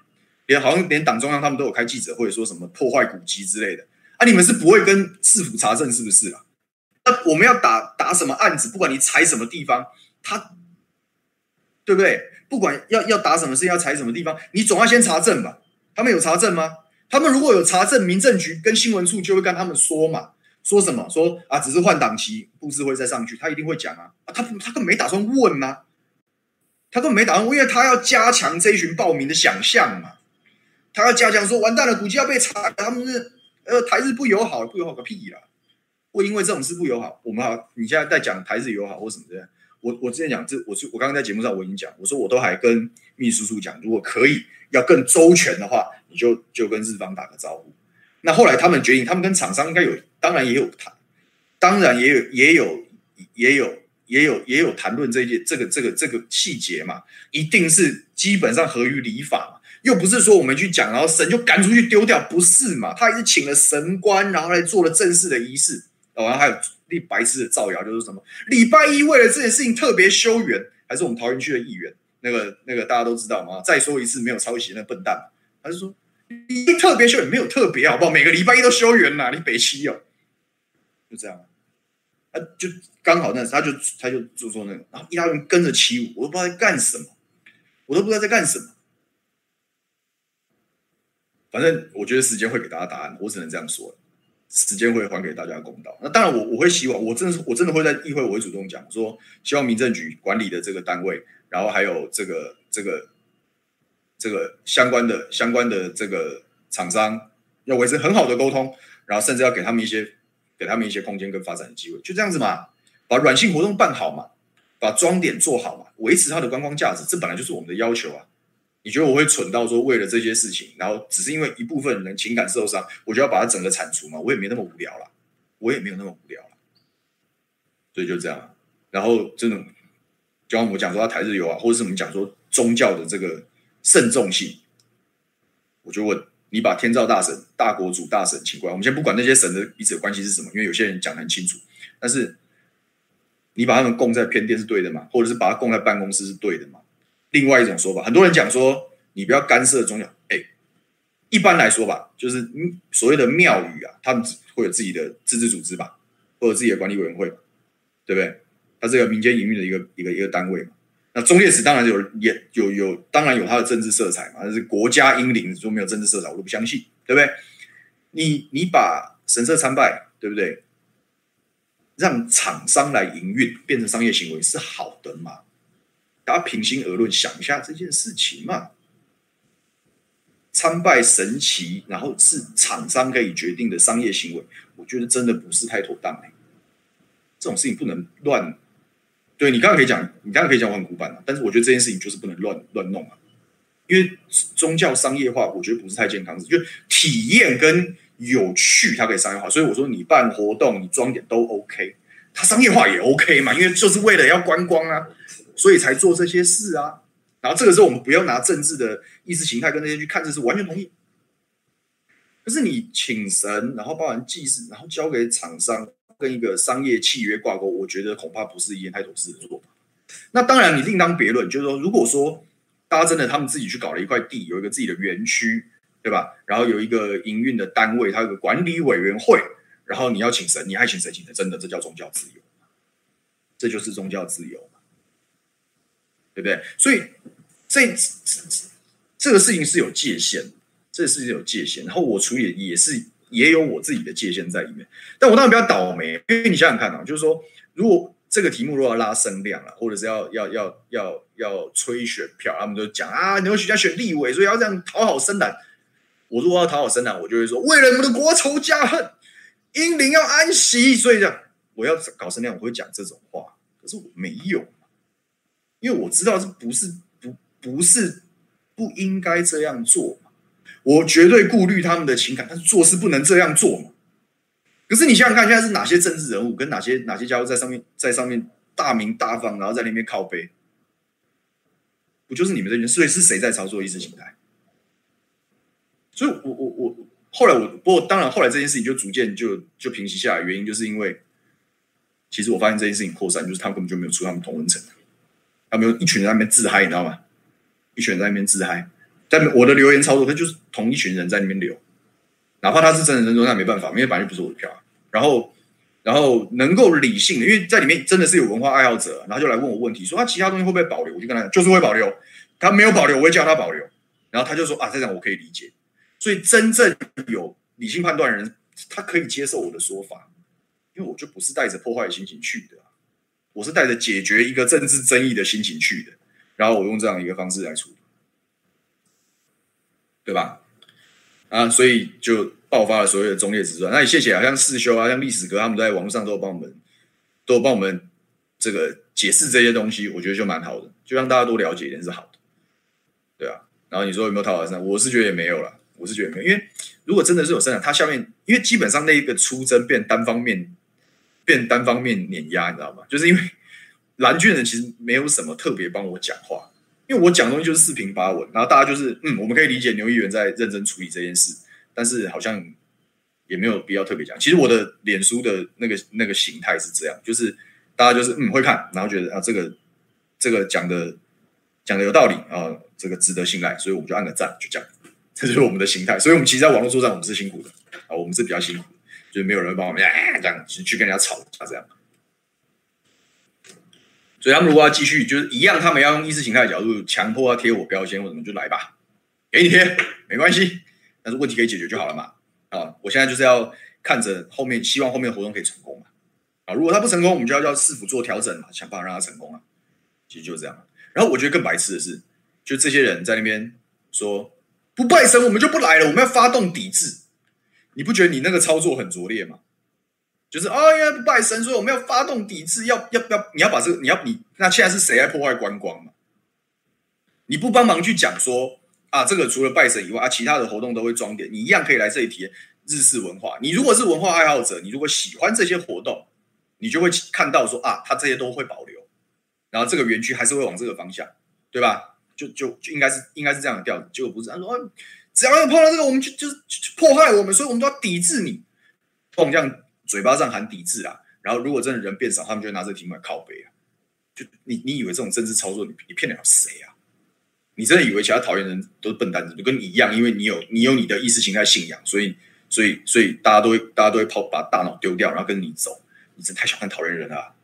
连好像连党中央他们都有开记者会，说什么破坏古籍之类的。啊、你们是不会跟市府查证是不是啊？那我们要打打什么案子？不管你踩什么地方，他对不对？不管要要打什么事，要踩什么地方，你总要先查证吧？他们有查证吗？他们如果有查证，民政局跟新闻处就会跟他们说嘛，说什么？说啊，只是换档期，布置会再上去，他一定会讲啊。啊，他他根本没打算问吗、啊，他根本没打算问，因为他要加强这一群暴民的想象嘛，他要加强说，完蛋了，估计要被查，他们是呃台日不友好，不友好个屁啦！会因为这种事不友好，我们好，你现在在讲台日友好或什么的。我我之前讲这，我是我刚刚在节目上我已经讲，我说我都还跟秘书处讲，如果可以要更周全的话，你就就跟日方打个招呼。那后来他们决定，他们跟厂商应该有，当然也有谈，当然也有也有也有也有也有谈论这些这个这个这个细节嘛，一定是基本上合于礼法嘛，又不是说我们去讲，然后神就赶出去丢掉，不是嘛？他还是请了神官，然后来做了正式的仪式，然后还有。立白痴的造谣就是什么？礼拜一为了这件事情特别修园，还是我们桃园区的议员？那个那个大家都知道吗？再说一次，没有抄袭那笨蛋，他是说你特别修园没有特别好不好？每个礼拜一都修园呐，你北七哦，就这样，他就刚好那时他就他就就说那个，然后一大堆跟着起舞，我都不知道在干什么，我都不知道在干什么。反正我觉得时间会给大家答案，我只能这样说了。时间会还给大家公道。那当然我，我会希望，我真的是我真的会在议会，我会主动讲说，希望民政局管理的这个单位，然后还有这个这个这个相关的相关的这个厂商，要维持很好的沟通，然后甚至要给他们一些给他们一些空间跟发展的机会，就这样子嘛，把软性活动办好嘛，把装点做好嘛，维持它的观光价值，这本来就是我们的要求啊。你觉得我会蠢到说为了这些事情，然后只是因为一部分人情感受伤，我就要把它整个铲除吗？我也没那么无聊了，我也没有那么无聊了，所以就这样。然后这种，就像我讲说他台日友啊，或者是我们讲说宗教的这个慎重性，我就问你，把天照大神、大国主、大神请过来。我们先不管那些神的彼此的关系是什么，因为有些人讲得很清楚。但是你把他们供在偏殿是对的吗？或者是把他供在办公室是对的吗？另外一种说法，很多人讲说，你不要干涉宗教。哎，一般来说吧，就是所谓的庙宇啊，他们会有自己的自治组织吧，或者自己的管理委员会，对不对？它是一个民间营运的一个一个一个单位嘛。那忠烈祠当然有也有有，当然有它的政治色彩嘛。但是国家英灵说没有政治色彩，我都不相信，对不对？你你把神社参拜，对不对？让厂商来营运，变成商业行为是好的嘛？大家平心而论，想一下这件事情嘛。参拜神奇，然后是厂商可以决定的商业行为，我觉得真的不是太妥当。这种事情不能乱。对，你刚刚可以讲，你刚刚可以讲我很古板啊，但是我觉得这件事情就是不能乱乱弄啊。因为宗教商业化，我觉得不是太健康。就体验跟有趣，它可以商业化。所以我说，你办活动，你装点都 OK，它商业化也 OK 嘛，因为就是为了要观光啊。所以才做这些事啊，然后这个时候我们不要拿政治的意识形态跟那些去看，这是完全同意。可是你请神，然后包含祭祀，然后交给厂商跟一个商业契约挂钩，我觉得恐怕不是一件太妥适的做法。那当然，你另当别论，就是说，如果说大家真的他们自己去搞了一块地，有一个自己的园区，对吧？然后有一个营运的单位，它有个管理委员会，然后你要请神，你爱请谁请的，真的这叫宗教自由，这就是宗教自由。对不对？所以这这这个事情是有界限，这个事情有界限。然后我处理也是也有我自己的界限在里面。但我当然比较倒霉，因为你想想看啊，就是说，如果这个题目如果要拉声量了，或者是要要要要要吹选票，他们就讲啊，你们许家选立委，所以要这样讨好深蓝。我如果要讨好深蓝，我就会说，为了你们的国仇家恨，英灵要安息，所以这样我要搞声量，我会讲这种话。可是我没有。因为我知道这不是不不是不应该这样做嘛，我绝对顾虑他们的情感，但是做事不能这样做嘛。可是你想想看，现在是哪些政治人物跟哪些哪些家伙在上面在上面大鸣大放，然后在那边靠背，不就是你们这边？所以是谁在操作意识形态？所以我我我后来我不过当然后来这件事情就逐渐就就平息下来，原因就是因为其实我发现这件事情扩散，就是他们根本就没有出他们同温层。他们有一群人在那边自嗨，你知道吗？一群人在那边自嗨，但我的留言操作，他就是同一群人在那边留，哪怕他是真人真事，那没办法，因为本来就不是我的票。然后，然后能够理性的，因为在里面真的是有文化爱好者，然后就来问我问题，说他其他东西会不会保留？我就跟他讲，就是会保留。他没有保留，我会叫他保留。然后他就说啊，这样我可以理解。所以真正有理性判断的人，他可以接受我的说法，因为我就不是带着破坏的心情去的，我是带着解决一个政治争议的心情去的，然后我用这样一个方式来处理，对吧？啊，所以就爆发了所谓的忠烈直传。那也谢谢啊，像世修啊，像历史哥他们都在网络上都帮我们，都帮我们这个解释这些东西，我觉得就蛮好的，就让大家多了解一点是好的，对啊。然后你说有没有讨好生？我是觉得也没有了，我是觉得没有，因为如果真的是有生产，它下面因为基本上那一个出征变单方面，变单方面碾压，你知道吗？就是因为蓝军人其实没有什么特别帮我讲话。因为我讲东西就是四平八稳，然后大家就是嗯，我们可以理解牛议员在认真处理这件事，但是好像也没有必要特别讲。其实我的脸书的那个那个形态是这样，就是大家就是嗯会看，然后觉得啊这个这个讲的讲的有道理啊，这个值得信赖，所以我们就按个赞，就这样，这就是我们的形态。所以我们其实，在网络作战，我们是辛苦的啊，我们是比较辛苦，就是没有人帮我们、啊、这样去跟人家吵啊这样。所以他们如果要继续，就是一样，他们要用意识形态的角度强迫要贴我标签或什么，就来吧，给你贴没关系，但是问题可以解决就好了嘛。啊，我现在就是要看着后面，希望后面的活动可以成功嘛。啊，如果他不成功，我们就要叫市府做调整嘛，想办法让他成功啊。其实就是这样。然后我觉得更白痴的是，就这些人在那边说不拜神，我们就不来了，我们要发动抵制。你不觉得你那个操作很拙劣吗？就是啊，因为拜神，所以我们要发动抵制，要要不要？你要把这个，你要你那现在是谁在破坏观光嘛？你不帮忙去讲说啊，这个除了拜神以外啊，其他的活动都会装点，你一样可以来这里体验日式文化。你如果是文化爱好者，你如果喜欢这些活动，你就会看到说啊，他这些都会保留，然后这个园区还是会往这个方向，对吧？就就就应该是应该是这样的调子，结果不是他说、只要有碰到这个，我们就就，就破坏我们，所以我们都要抵制你，碰这样。嘴巴上喊抵制啊，然后如果真的人变少，他们就会拿这题目来靠北啊。就你你以为这种政治操作，你你骗得了谁啊？你真的以为其他讨厌人都是笨蛋，就跟你一样，因为你有你有你的意识形态信仰，所以所以所以大家都会大家都会抛把大脑丢掉，然后跟你走。你真太小看讨厌人了，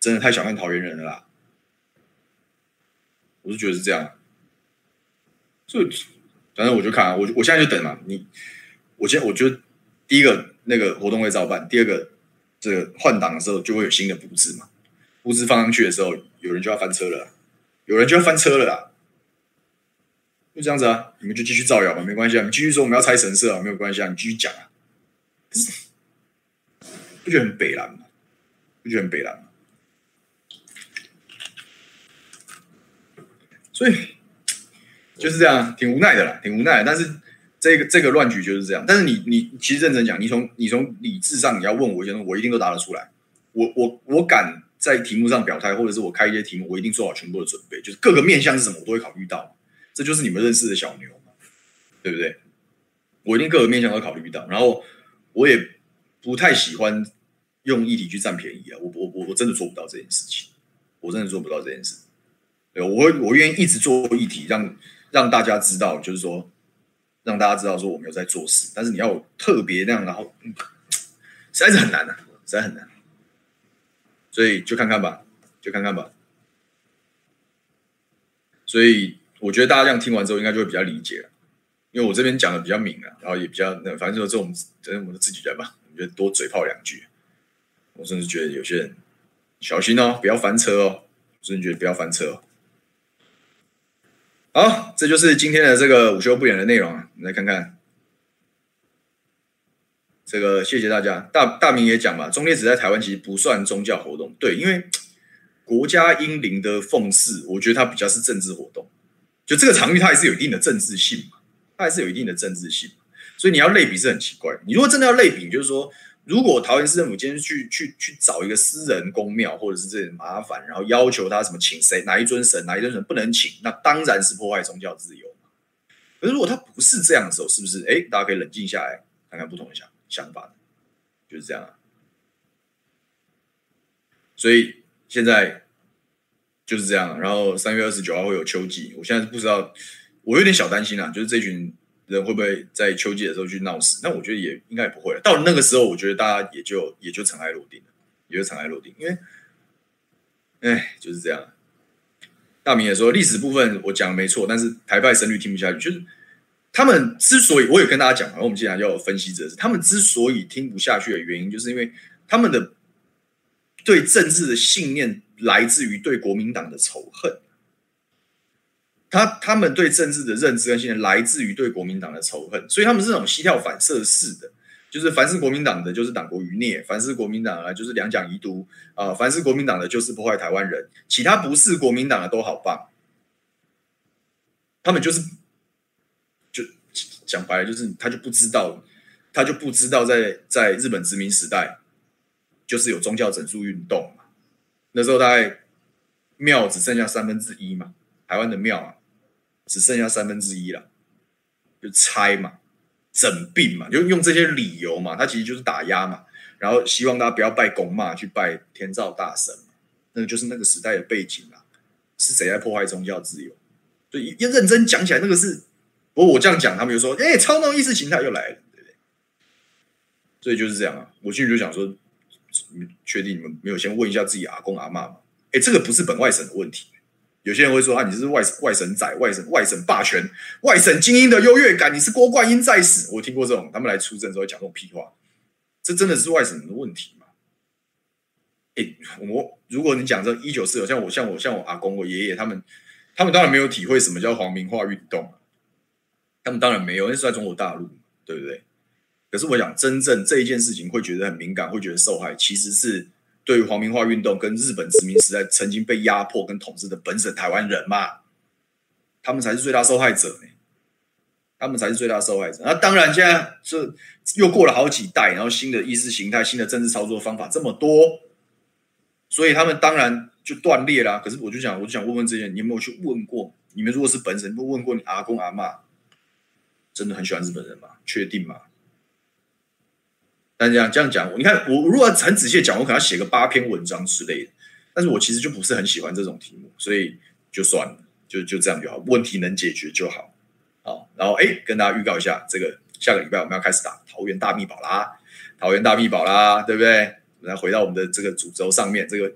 真的太小看讨厌人了啦。我是觉得是这样，所以反正我就看，我我现在就等嘛。你我现我觉得第一个。那个活动会照办。第二个，这个换挡的时候就会有新的布置嘛。布置放上去的时候，有人就要翻车了，有人就要翻车了啦。就这样子啊，你们就继续造谣吧，没关系啊。你继续说我们要拆神社啊，没有关系啊，你继续讲啊。不是，不觉得很北烂吗？不觉得很北烂吗？所以就是这样，挺无奈的啦，挺无奈。但是。这个这个乱局就是这样，但是你你其实认真讲，你从你从理智上你要问我一些东西，我一定都答得出来。我我我敢在题目上表态，或者是我开一些题目，我一定做好全部的准备，就是各个面向是什么，我都会考虑到。这就是你们认识的小牛，对不对？我一定各个面向都考虑到，然后我也不太喜欢用议题去占便宜啊，我我我我真的做不到这件事情，我真的做不到这件事。对，我会我愿意一直做议题，让让大家知道，就是说。让大家知道说我没有在做事，但是你要特别那样，然后、嗯、实在是很难的、啊，实在很难。所以就看看吧，就看看吧。所以我觉得大家这样听完之后，应该就会比较理解了，因为我这边讲的比较明了，然后也比较那，反正就是这种，反正我们自己人嘛，我觉得多嘴炮两句。我甚至觉得有些人小心哦，不要翻车哦，甚至觉得不要翻车哦。好，这就是今天的这个午休不演的内容啊。我们来看看这个，谢谢大家。大大明也讲嘛，忠烈祠在台湾其实不算宗教活动，对，因为国家英灵的奉祀，我觉得它比较是政治活动。就这个场域，它还是有一定的政治性嘛，它还是有一定的政治性，所以你要类比是很奇怪。你如果真的要类比，就是说。如果桃园市政府今天去去去找一个私人公庙，或者是这些麻烦，然后要求他什么请谁哪一尊神哪一尊神不能请，那当然是破坏宗教自由。可是如果他不是这样的时候，是不是？哎，大家可以冷静下来，看看不同的想想法，就是这样啊。所以现在就是这样。然后三月二十九号会有秋季，我现在不知道，我有点小担心啊，就是这群。人会不会在秋季的时候去闹事？那我觉得也应该也不会了。到了那个时候，我觉得大家也就也就尘埃落定了，也就尘埃落定。因为，哎，就是这样。大明也说历史部分我讲的没错，但是台派声律听不下去，就是他们之所以我也跟大家讲，然后我们既然要分析者，他们之所以听不下去的原因，就是因为他们的对政治的信念来自于对国民党的仇恨。他他们对政治的认知跟信念来自于对国民党的仇恨，所以他们是这种膝跳反射式的，就是凡是国民党的，就是党国余孽；凡是国民党啊，就是两蒋遗毒啊；凡是国民党的，就是破坏台湾人。其他不是国民党的都好棒。他们就是，就讲白了，就是他就不知道，他就不知道在在日本殖民时代，就是有宗教整肃运动嘛。那时候大概庙只剩下三分之一嘛，台湾的庙啊。只剩下三分之一了，就拆嘛，整并嘛，就用这些理由嘛，他其实就是打压嘛，然后希望大家不要拜公妈，去拜天照大神嘛，那个就是那个时代的背景啦，是谁在破坏宗教自由？所以要认真讲起来，那个是，不过我这样讲，他们就说，哎，操弄意识形态又来了，对不对？所以就是这样啊，我心里就想说，确定你们没有先问一下自己阿公阿嬷吗？哎，这个不是本外省的问题。有些人会说啊，你是外外省仔，外省外省霸权，外省精英的优越感，你是郭冠英在世。我听过这种，他们来出征时候讲这种屁话，这真的是外省人的问题吗？哎，我如果你讲这一九四九，像我像我像我阿公我爷爷他们，他们当然没有体会什么叫皇民化运动，他们当然没有，那是在中国大陆，对不对？可是我想，真正这一件事情会觉得很敏感，会觉得受害，其实是。对于皇民化运动跟日本殖民时代曾经被压迫跟统治的本省台湾人嘛，他们才是最大受害者呢。他们才是最大受害者。那当然，现在这又过了好几代，然后新的意识形态、新的政治操作方法这么多，所以他们当然就断裂啦。可是我就想，我就想问问这些，你有没有去问过？你们如果是本省，有没有问过你阿公阿妈，真的很喜欢日本人吗？确定吗？但这样这样讲，你看我如果很仔细讲，我可能要写个八篇文章之类的。但是我其实就不是很喜欢这种题目，所以就算了，就就这样就好，问题能解决就好。好，然后哎，跟大家预告一下，这个下个礼拜我们要开始打桃园大秘宝啦，桃园大秘宝啦，对不对？来回到我们的这个主轴上面，这个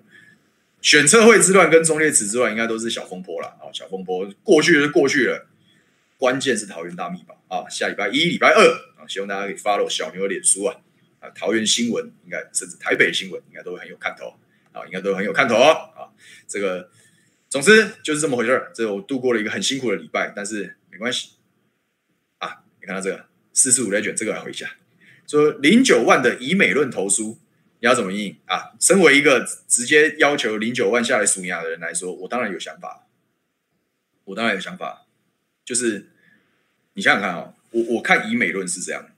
选测会之乱跟忠烈祠之乱应该都是小风波了啊，小风波过去就过去了，关键是桃园大秘宝啊，下礼拜一、礼拜二啊，希望大家可以 follow 小牛的脸书啊。桃园新闻应该甚至台北新闻应该都会很有看头啊，应该都很有看头啊。这个总之就是这么回事儿。这我度过了一个很辛苦的礼拜，但是没关系啊。你看到这个四十五来卷，这个来回一下，说零九万的以美论投书，你要怎么应啊？身为一个直接要求零九万下来数牙的人来说，我当然有想法，我当然有想法。就是你想想看啊、哦，我我看以美论是这样，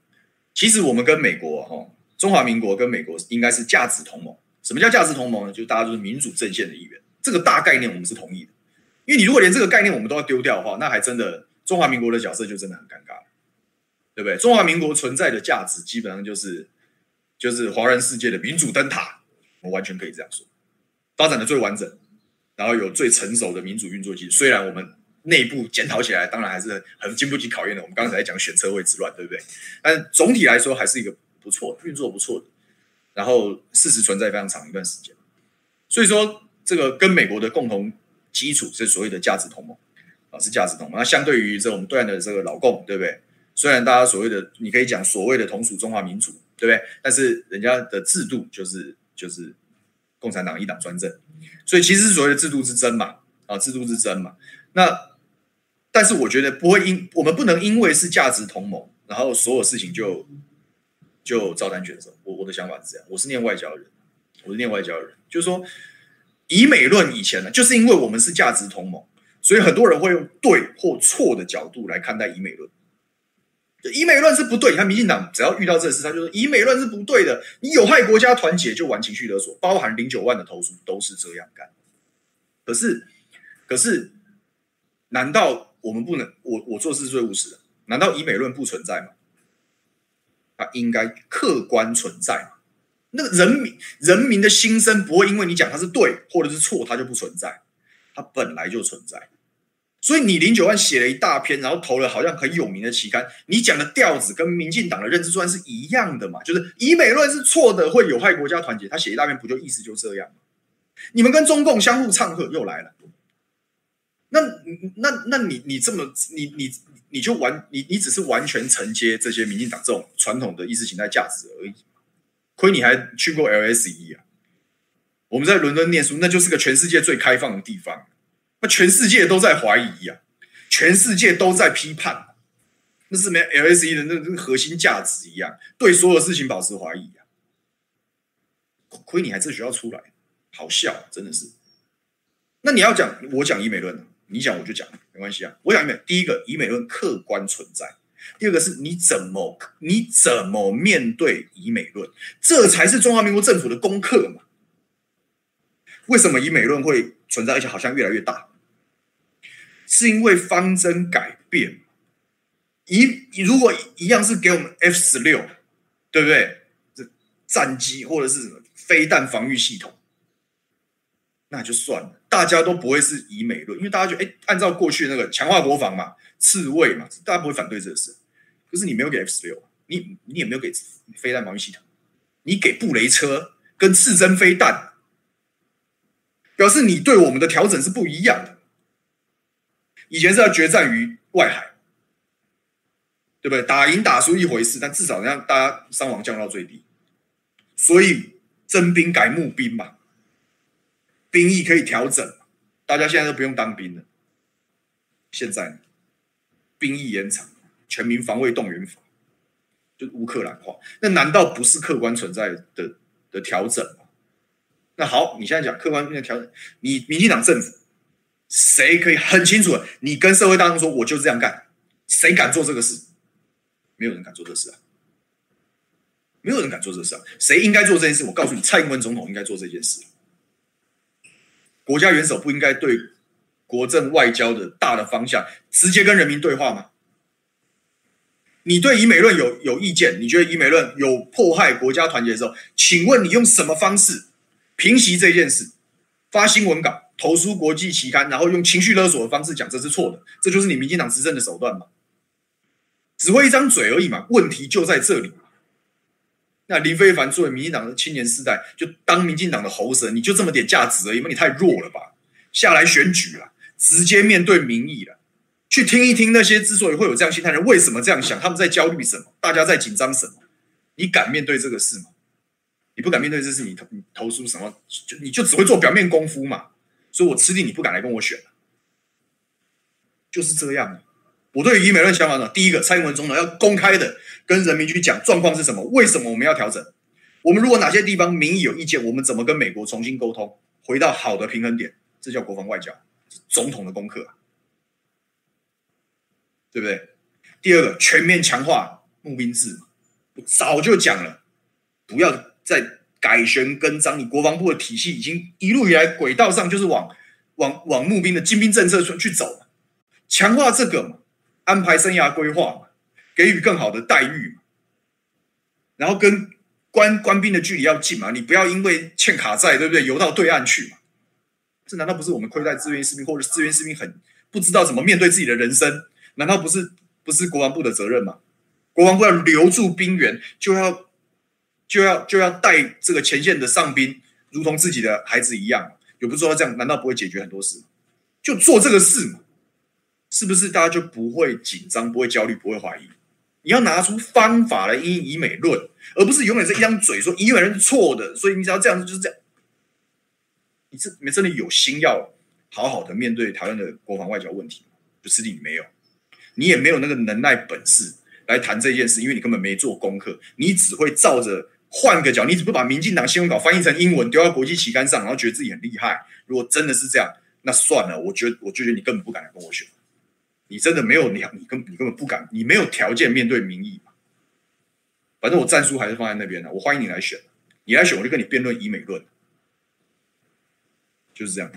其实我们跟美国哈。哦中华民国跟美国应该是价值同盟。什么叫价值同盟呢？就是大家都是民主阵线的一员。这个大概念我们是同意的。因为你如果连这个概念我们都要丢掉的话，那还真的中华民国的角色就真的很尴尬，对不对？中华民国存在的价值基本上就是就是华人世界的民主灯塔，我完全可以这样说，发展的最完整，然后有最成熟的民主运作机制。虽然我们内部检讨起来，当然还是很经不起考验的。我们刚才在讲选车会之乱，对不对？但总体来说还是一个。不错，运作不错的，然后事实存在非常长一段时间，所以说这个跟美国的共同基础是所谓的价值同盟啊，是价值同盟。那相对于这我们对岸的这个老共，对不对？虽然大家所谓的你可以讲所谓的同属中华民族，对不对？但是人家的制度就是就是共产党一党专政，所以其实是所谓的制度之争嘛，啊，制度之争嘛。那但是我觉得不会因我们不能因为是价值同盟，然后所有事情就。就照单全收，我我的想法是这样，我是念外交的人，我是念外交的人，就是说以美论以前呢，就是因为我们是价值同盟，所以很多人会用对或错的角度来看待以美论。以美论是不对，你看民进党只要遇到这事，他就说以美论是不对的，你有害国家团结就玩情绪勒索，包含零九万的投诉都是这样干。可是，可是，难道我们不能？我我做事是最务实的，难道以美论不存在吗？它应该客观存在嘛？那个人民人民的心声不会因为你讲它是对或者是错，它就不存在，它本来就存在。所以你零九万写了一大篇，然后投了好像很有名的期刊，你讲的调子跟民进党的认知算是一样的嘛？就是以美论是错的，会有害国家团结。他写一大篇不就意思就这样吗？你们跟中共相互唱和又来了，那那那你你这么你你你就完你你只是完全承接这些民进党这种传统的意识形态价值而已。亏你还去过 LSE 啊？我们在伦敦念书，那就是个全世界最开放的地方。那全世界都在怀疑、啊，全世界都在批判，那是没 LSE 的那个核心价值一样，对所有事情保持怀疑啊。亏你还这学校出来，好笑，真的是。那你要讲，我讲疑美论，你讲我就讲，没关系啊。我讲一遍，第一个以美论客观存在，第二个是你怎么你怎么面对以美论，这才是中华民国政府的功课嘛。为什么以美论会存在，而且好像越来越大？是因为方针改变。一如果一样是给我们 F 十六，对不对？这战机或者是什么飞弹防御系统，那就算了，大家都不会是以美论，因为大家觉得，哎，按照过去那个强化国防嘛，刺猬嘛，大家不会反对这个事。可是你没有给 F 十六，你你也没有给飞弹防御系统，你给布雷车跟刺针飞弹。表示你对我们的调整是不一样的。以前是要决战于外海，对不对？打赢打输一回事，但至少让大家伤亡降到最低。所以征兵改募兵嘛，兵役可以调整，大家现在都不用当兵了。现在兵役延长，全民防卫动员法就乌克兰化，那难道不是客观存在的的调整吗？那好，你现在讲客观面的调整，你民进党政府谁可以很清楚？你跟社会大众说，我就这样干，谁敢做这个事？没有人敢做这事啊！没有人敢做这事啊！谁应该做这件事？我告诉你，蔡英文总统应该做这件事。国家元首不应该对国政外交的大的方向直接跟人民对话吗？你对以美论有有意见？你觉得以美论有迫害国家团结的时候，请问你用什么方式？平息这件事，发新闻稿，投书国际期刊，然后用情绪勒索的方式讲这是错的，这就是你民进党执政的手段吗？只会一张嘴而已嘛，问题就在这里。那林非凡作为民进党的青年世代，就当民进党的喉舌，你就这么点价值而已吗？你太弱了吧？下来选举了，直接面对民意了，去听一听那些之所以会有这样心态的人为什么这样想，他们在焦虑什么，大家在紧张什么？你敢面对这个事吗？你不敢面对这事，你投你投诉什么？就你就只会做表面功夫嘛。所以我吃定你不敢来跟我选，就是这样。我对于美论想法呢，第一个，蔡英文总统要公开的跟人民去讲状况是什么，为什么我们要调整？我们如果哪些地方民意有意见，我们怎么跟美国重新沟通，回到好的平衡点？这叫国防外交，总统的功课，对不对？第二个，全面强化募兵制，我早就讲了，不要。在改弦更张，你国防部的体系已经一路以来轨道上就是往往往募兵的精兵政策去去走，强化这个嘛，安排生涯规划嘛，给予更好的待遇嘛，然后跟官官兵的距离要近嘛，你不要因为欠卡债，对不对？游到对岸去嘛，这难道不是我们亏待志愿士兵，或者志愿士兵很不知道怎么面对自己的人生？难道不是不是国防部的责任吗？国防部要留住兵员，就要。就要就要带这个前线的上兵，如同自己的孩子一样，有不做到这样，难道不会解决很多事？就做这个事嘛，是不是大家就不会紧张、不会焦虑、不会怀疑？你要拿出方法来因疑美论，而不是永远是一张嘴说以美论是错的，所以你只要这样子就是这样。你这你真的有心要好好的面对台湾的国防外交问题吗？不是你没有，你也没有那个能耐本事来谈这件事，因为你根本没做功课，你只会照着。换个角，你只不把民进党新闻稿翻译成英文丢到国际旗杆上，然后觉得自己很厉害。如果真的是这样，那算了。我觉得，我就觉得你根本不敢来跟我选。你真的没有你，你根你根本不敢，你没有条件面对民意嘛。反正我战书还是放在那边的，我欢迎你来选。你来选，我就跟你辩论以美论，就是这样。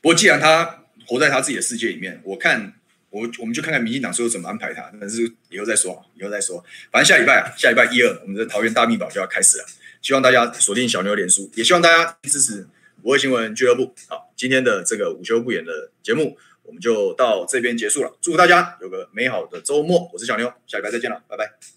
不过既然他活在他自己的世界里面，我看。我我们就看看民进党最后怎么安排他，但是以后再说，以后再说。反正下礼拜啊，下礼拜一二，我们的桃园大秘宝就要开始了。希望大家锁定小牛脸书，也希望大家支持五二新闻俱乐部。好，今天的这个午休不演的节目，我们就到这边结束了。祝大家有个美好的周末，我是小牛，下礼拜再见了，拜拜。